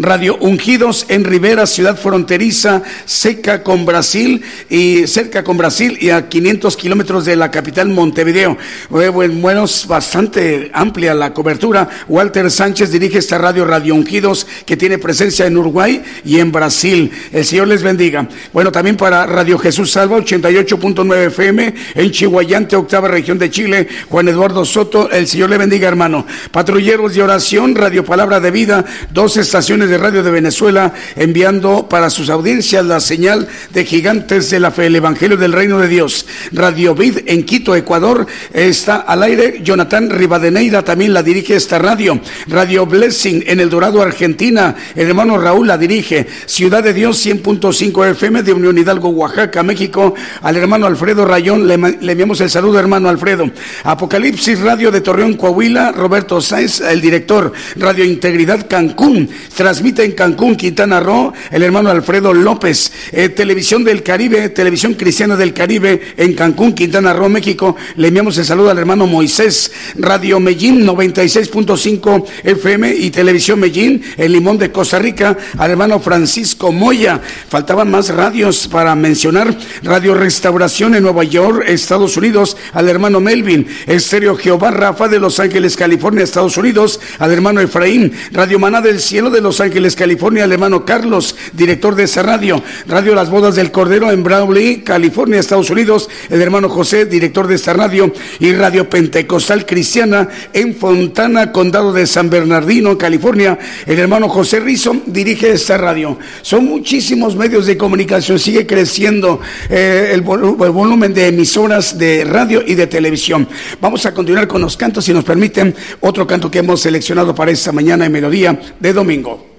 Radio Ungidos en Rivera, ciudad fronteriza, seca con Brasil y cerca con Brasil y a 500 kilómetros de la capital Montevideo. Bueno, es bastante amplia la cobertura. Walter Sánchez dirige esta radio Radio Ungidos que tiene presencia en Uruguay y en Brasil. El Señor les bendiga. Bueno, también para Radio Jesús Salva 88.9 FM en Chihuayante, octava región de Chile. Juan Eduardo Soto, el Señor le bendiga, hermano. Patrulleros de oración, Radio Palabra de Vida, dos estaciones de radio de Venezuela, enviando para sus audiencias la señal de Gigantes de la Fe, el Evangelio del Reino de Dios. Radio Vid en Quito, Ecuador, está al aire. Jonathan Rivadeneira también la dirige esta radio. Radio Blessing en El Dorado, Argentina, el hermano Raúl la dirige. Ciudad de Dios 100.5 FM de Unión Hidalgo, Oaxaca, México. Al hermano Alfredo Rayón le, enviamos el saludo, hermano Alfredo. Apocalipsis Radio de Torreón, Coahuila, Roberto Sáenz, el director. Radio Integridad Cancún, tras transmite en Cancún, Quintana Roo, el hermano Alfredo López. Eh, Televisión del Caribe, Televisión Cristiana del Caribe en Cancún, Quintana Roo, México. Le enviamos el saludo al hermano Moisés. Radio Medellín 96.5 FM y Televisión Medellín, el Limón de Costa Rica, al hermano Francisco Moya. Faltaban más radios para mencionar. Radio Restauración en Nueva York, Estados Unidos, al hermano Melvin. Estéreo Jehová Rafa de Los Ángeles, California, Estados Unidos, al hermano Efraín. Radio Maná del Cielo de Los Ángeles. Ángeles, California, el hermano Carlos, director de esa radio. Radio Las Bodas del Cordero en Brawley, California, Estados Unidos, el hermano José, director de esta radio. Y Radio Pentecostal Cristiana en Fontana, Condado de San Bernardino, California. El hermano José Rizo dirige esta radio. Son muchísimos medios de comunicación, sigue creciendo eh, el, el volumen de emisoras de radio y de televisión. Vamos a continuar con los cantos, si nos permiten, otro canto que hemos seleccionado para esta mañana y melodía de domingo.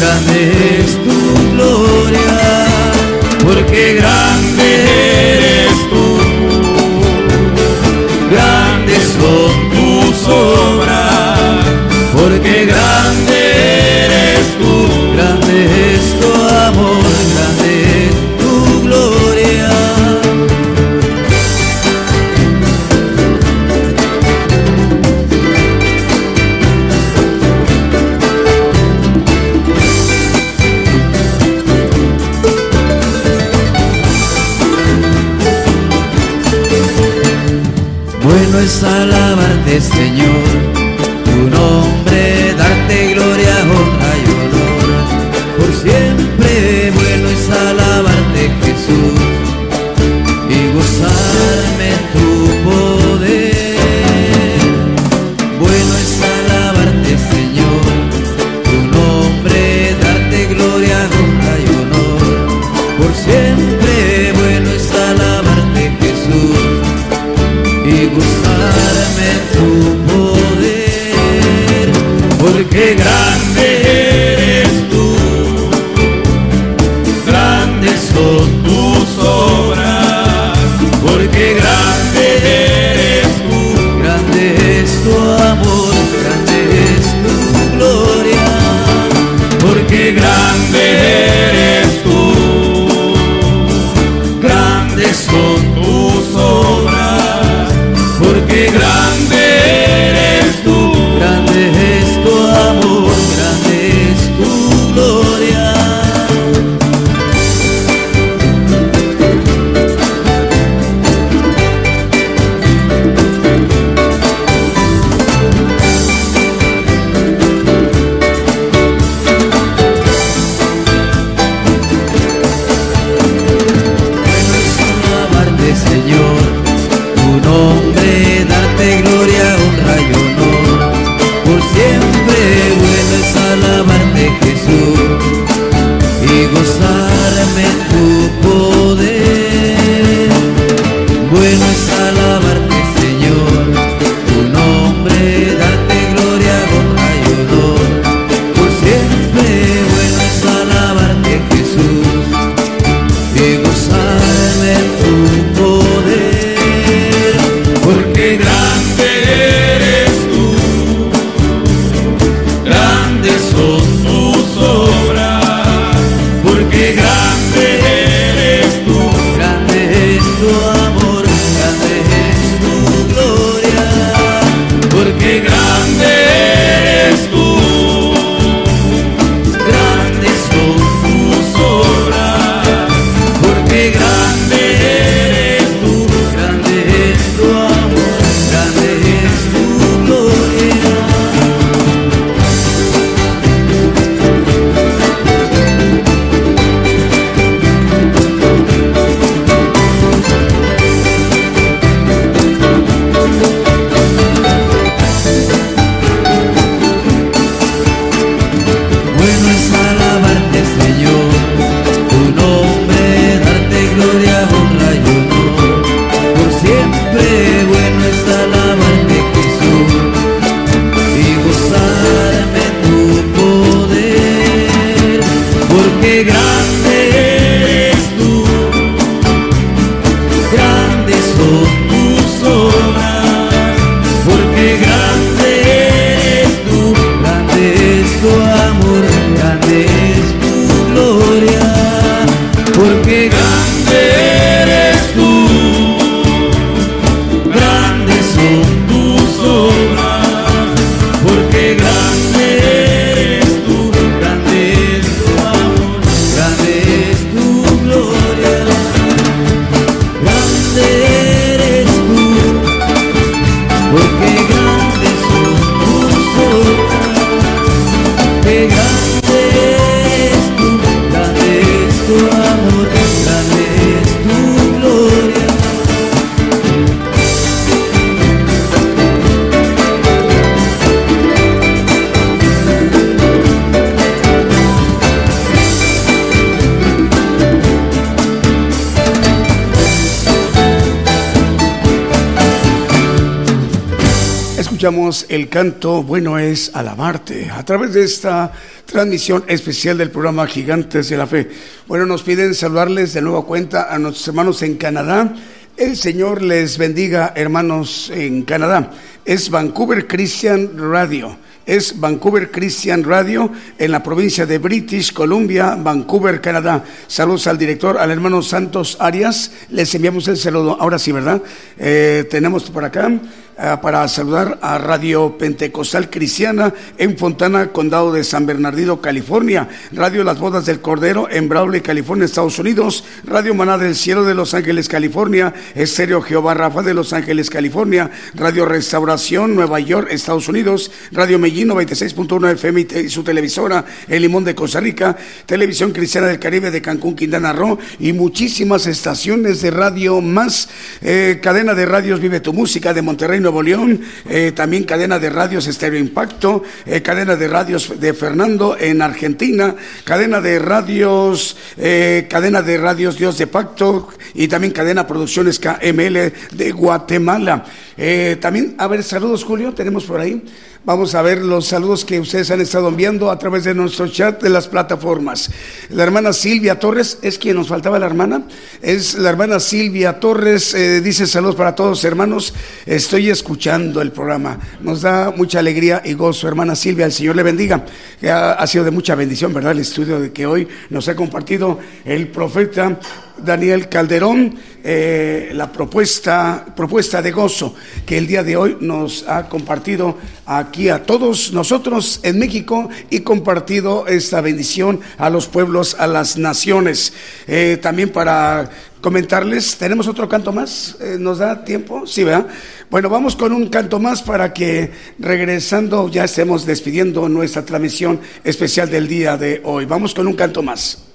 Bueno El canto Bueno es alabarte a través de esta transmisión especial del programa Gigantes de la Fe. Bueno, nos piden saludarles de nueva cuenta a nuestros hermanos en Canadá. El Señor les bendiga, hermanos en Canadá. Es Vancouver Christian Radio. Es Vancouver Christian Radio en la provincia de British Columbia, Vancouver, Canadá. Saludos al director, al hermano Santos Arias. Les enviamos el saludo. Ahora sí, ¿verdad? Eh, tenemos por acá para saludar a Radio Pentecostal Cristiana en Fontana, Condado de San Bernardino, California. Radio Las Bodas del Cordero en Brawley, California, Estados Unidos. Radio Maná del Cielo de Los Ángeles, California. Estéreo Jehová Rafa de Los Ángeles, California. Radio Restauración, Nueva York, Estados Unidos. Radio Medellín 96.1 FM y su televisora El Limón de Costa Rica. Televisión Cristiana del Caribe de Cancún, Quintana Roo. Y muchísimas estaciones de radio más. Eh, cadena de radios Vive tu Música de Monterrey, Nuevo eh, también cadena de radios Estéreo Impacto, eh, cadena de radios de Fernando en Argentina, cadena de radios, eh, cadena de radios Dios de Pacto y también cadena Producciones KML de Guatemala. También, a ver, saludos Julio, tenemos por ahí Vamos a ver los saludos que ustedes han estado enviando a través de nuestro chat de las plataformas. La hermana Silvia Torres, ¿es quien nos faltaba la hermana? Es la hermana Silvia Torres, eh, dice saludos para todos hermanos, estoy escuchando el programa, nos da mucha alegría y gozo, hermana Silvia, el Señor le bendiga, ha, ha sido de mucha bendición, ¿verdad? El estudio de que hoy nos ha compartido el profeta Daniel Calderón eh, la propuesta, propuesta de gozo que el día de hoy nos ha compartido aquí a todos nosotros en México y compartido esta bendición a los pueblos, a las naciones. Eh, también para comentarles, ¿tenemos otro canto más? Eh, ¿Nos da tiempo? Sí, ¿verdad? Bueno, vamos con un canto más para que regresando ya estemos despidiendo nuestra transmisión especial del día de hoy. Vamos con un canto más.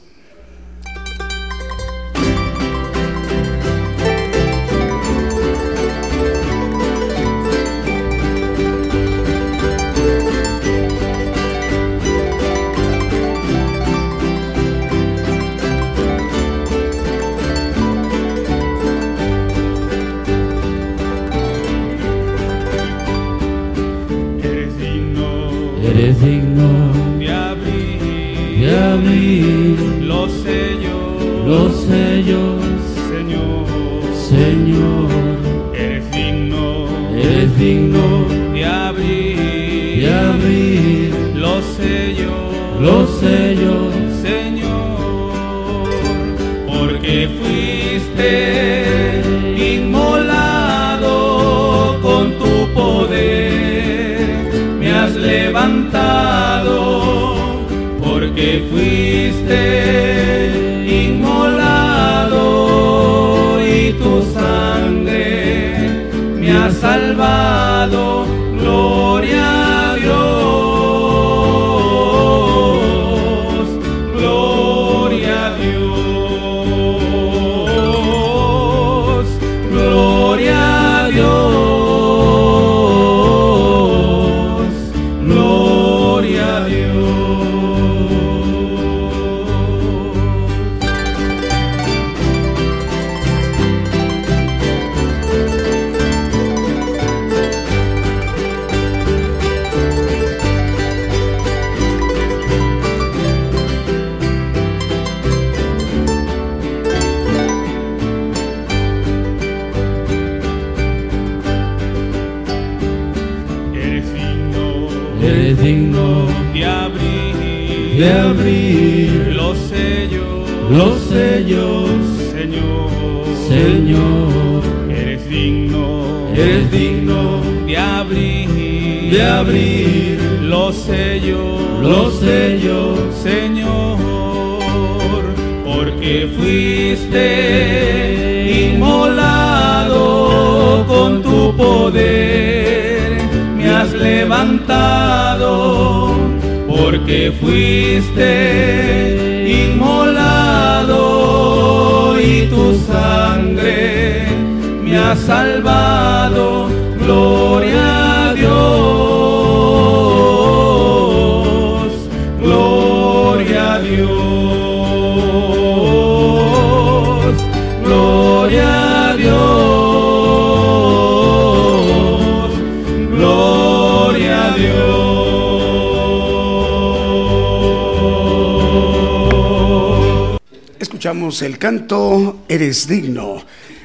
Canto Eres digno.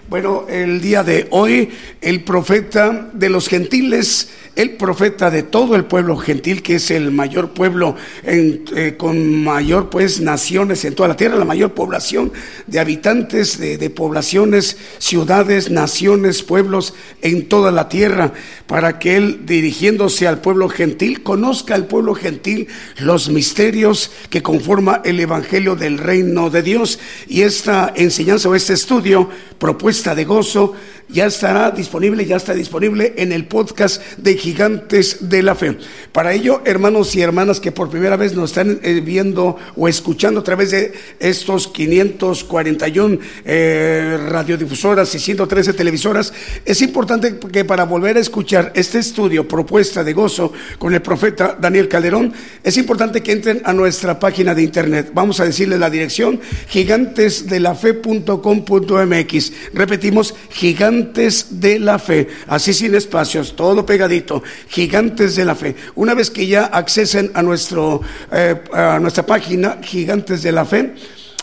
Bueno, el día de hoy el profeta de los gentiles, el profeta de todo el pueblo gentil, que es el mayor pueblo en, eh, con mayor pues naciones en toda la tierra, la mayor población de habitantes, de, de poblaciones, ciudades, naciones, pueblos en toda la tierra, para que él dirigiéndose al pueblo gentil, conozca al pueblo gentil los misterios que conforma el evangelio del reino de Dios. Y esta enseñanza o este estudio, propuesta de gozo, ya estará disponible, ya está disponible en el podcast de Gigantes de la Fe. Para ello, hermanos y hermanas que por primera vez nos están eh, viendo o escuchando a través de estos 541 eh, radiodifusoras y 113 televisoras, es importante que para volver a escuchar este estudio, propuesta de gozo con el profeta Daniel Calderón, es importante que entren a nuestra página de internet. Vamos a decirle la dirección, gigantesdelafe.com.mx. Repetimos, gigantes de la fe, así sin espacios, todo pegadito, Gigantes de la Fe. Una vez que ya accesen a, nuestro, eh, a nuestra página, Gigantes de la Fe,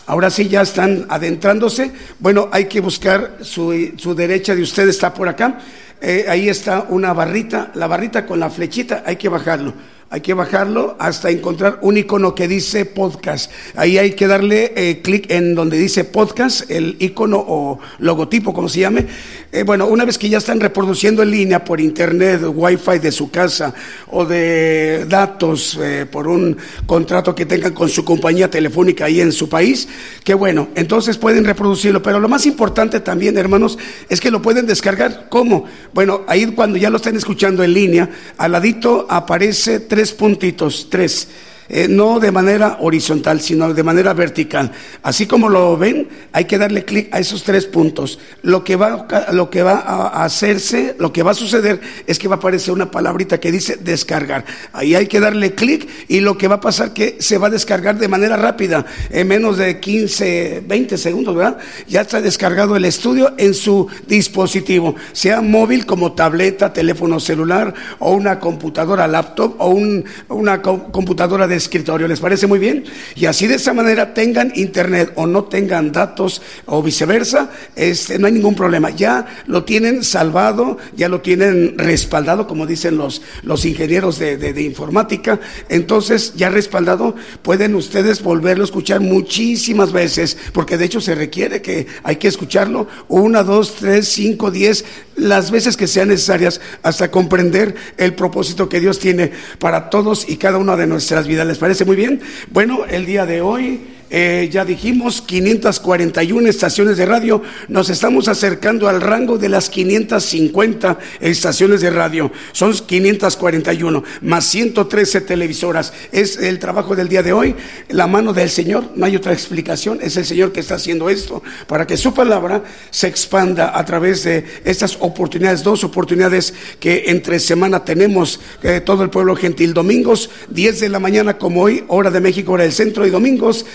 Ahora sí ya están adentrándose. Bueno, hay que buscar su, su derecha de usted está por acá. Eh, ahí está una barrita, la barrita con la flechita, hay que bajarlo hay que bajarlo hasta encontrar un icono que dice podcast. Ahí hay que darle eh, clic en donde dice podcast, el icono o logotipo, como se llame. Eh, bueno, una vez que ya están reproduciendo en línea por internet, wifi de su casa o de datos eh, por un contrato que tengan con su compañía telefónica ahí en su país, que bueno, entonces pueden reproducirlo. Pero lo más importante también, hermanos, es que lo pueden descargar. ¿Cómo? Bueno, ahí cuando ya lo estén escuchando en línea, al ladito aparece puntitos, tres. Eh, no de manera horizontal, sino de manera vertical. Así como lo ven, hay que darle clic a esos tres puntos. Lo que, va, lo que va a hacerse, lo que va a suceder es que va a aparecer una palabrita que dice descargar. Ahí hay que darle clic y lo que va a pasar que se va a descargar de manera rápida, en menos de 15, 20 segundos, ¿verdad? Ya está descargado el estudio en su dispositivo, sea móvil como tableta, teléfono celular o una computadora laptop o un, una computadora de escritorio. ¿Les parece muy bien? Y así de esa manera tengan internet o no tengan datos o viceversa, este, no hay ningún problema. Ya lo tienen salvado, ya lo tienen respaldado, como dicen los, los ingenieros de, de, informática. Entonces, ya respaldado, pueden ustedes volverlo a escuchar muchísimas veces, porque de hecho se requiere que hay que escucharlo una, dos, tres, cinco, diez, las veces que sean necesarias hasta comprender el propósito que Dios tiene para todos y cada una de nuestras vidas. ¿Les parece muy bien? Bueno, el día de hoy eh, ya dijimos 541 estaciones de radio, nos estamos acercando al rango de las 550 estaciones de radio, son 541 más 113 televisoras. Es el trabajo del día de hoy, la mano del Señor, no hay otra explicación, es el Señor que está haciendo esto para que su palabra se expanda a través de estas oportunidades, dos oportunidades que entre semana tenemos eh, todo el pueblo gentil, domingos 10 de la mañana como hoy, hora de México, hora del centro y domingos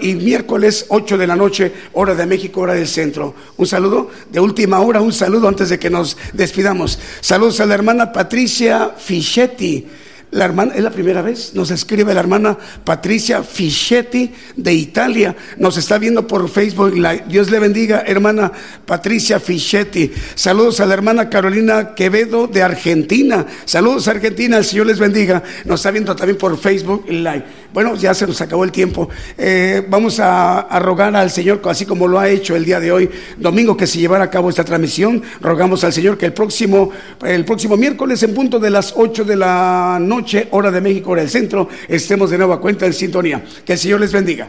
y miércoles 8 de la noche, hora de México, hora del centro. Un saludo de última hora, un saludo antes de que nos despidamos. Saludos a la hermana Patricia Fischetti la hermana, es la primera vez, nos escribe la hermana Patricia Fischetti de Italia. Nos está viendo por Facebook. Dios le bendiga, hermana Patricia Fischetti. Saludos a la hermana Carolina Quevedo de Argentina. Saludos Argentina, el Señor les bendiga. Nos está viendo también por Facebook Live. Bueno, ya se nos acabó el tiempo. Eh, vamos a, rogar al Señor, así como lo ha hecho el día de hoy, domingo, que se llevara a cabo esta transmisión. Rogamos al Señor que el próximo, el próximo miércoles, en punto de las 8 de la noche, hora de México, hora del centro, estemos de nueva cuenta en sintonía. Que el Señor les bendiga.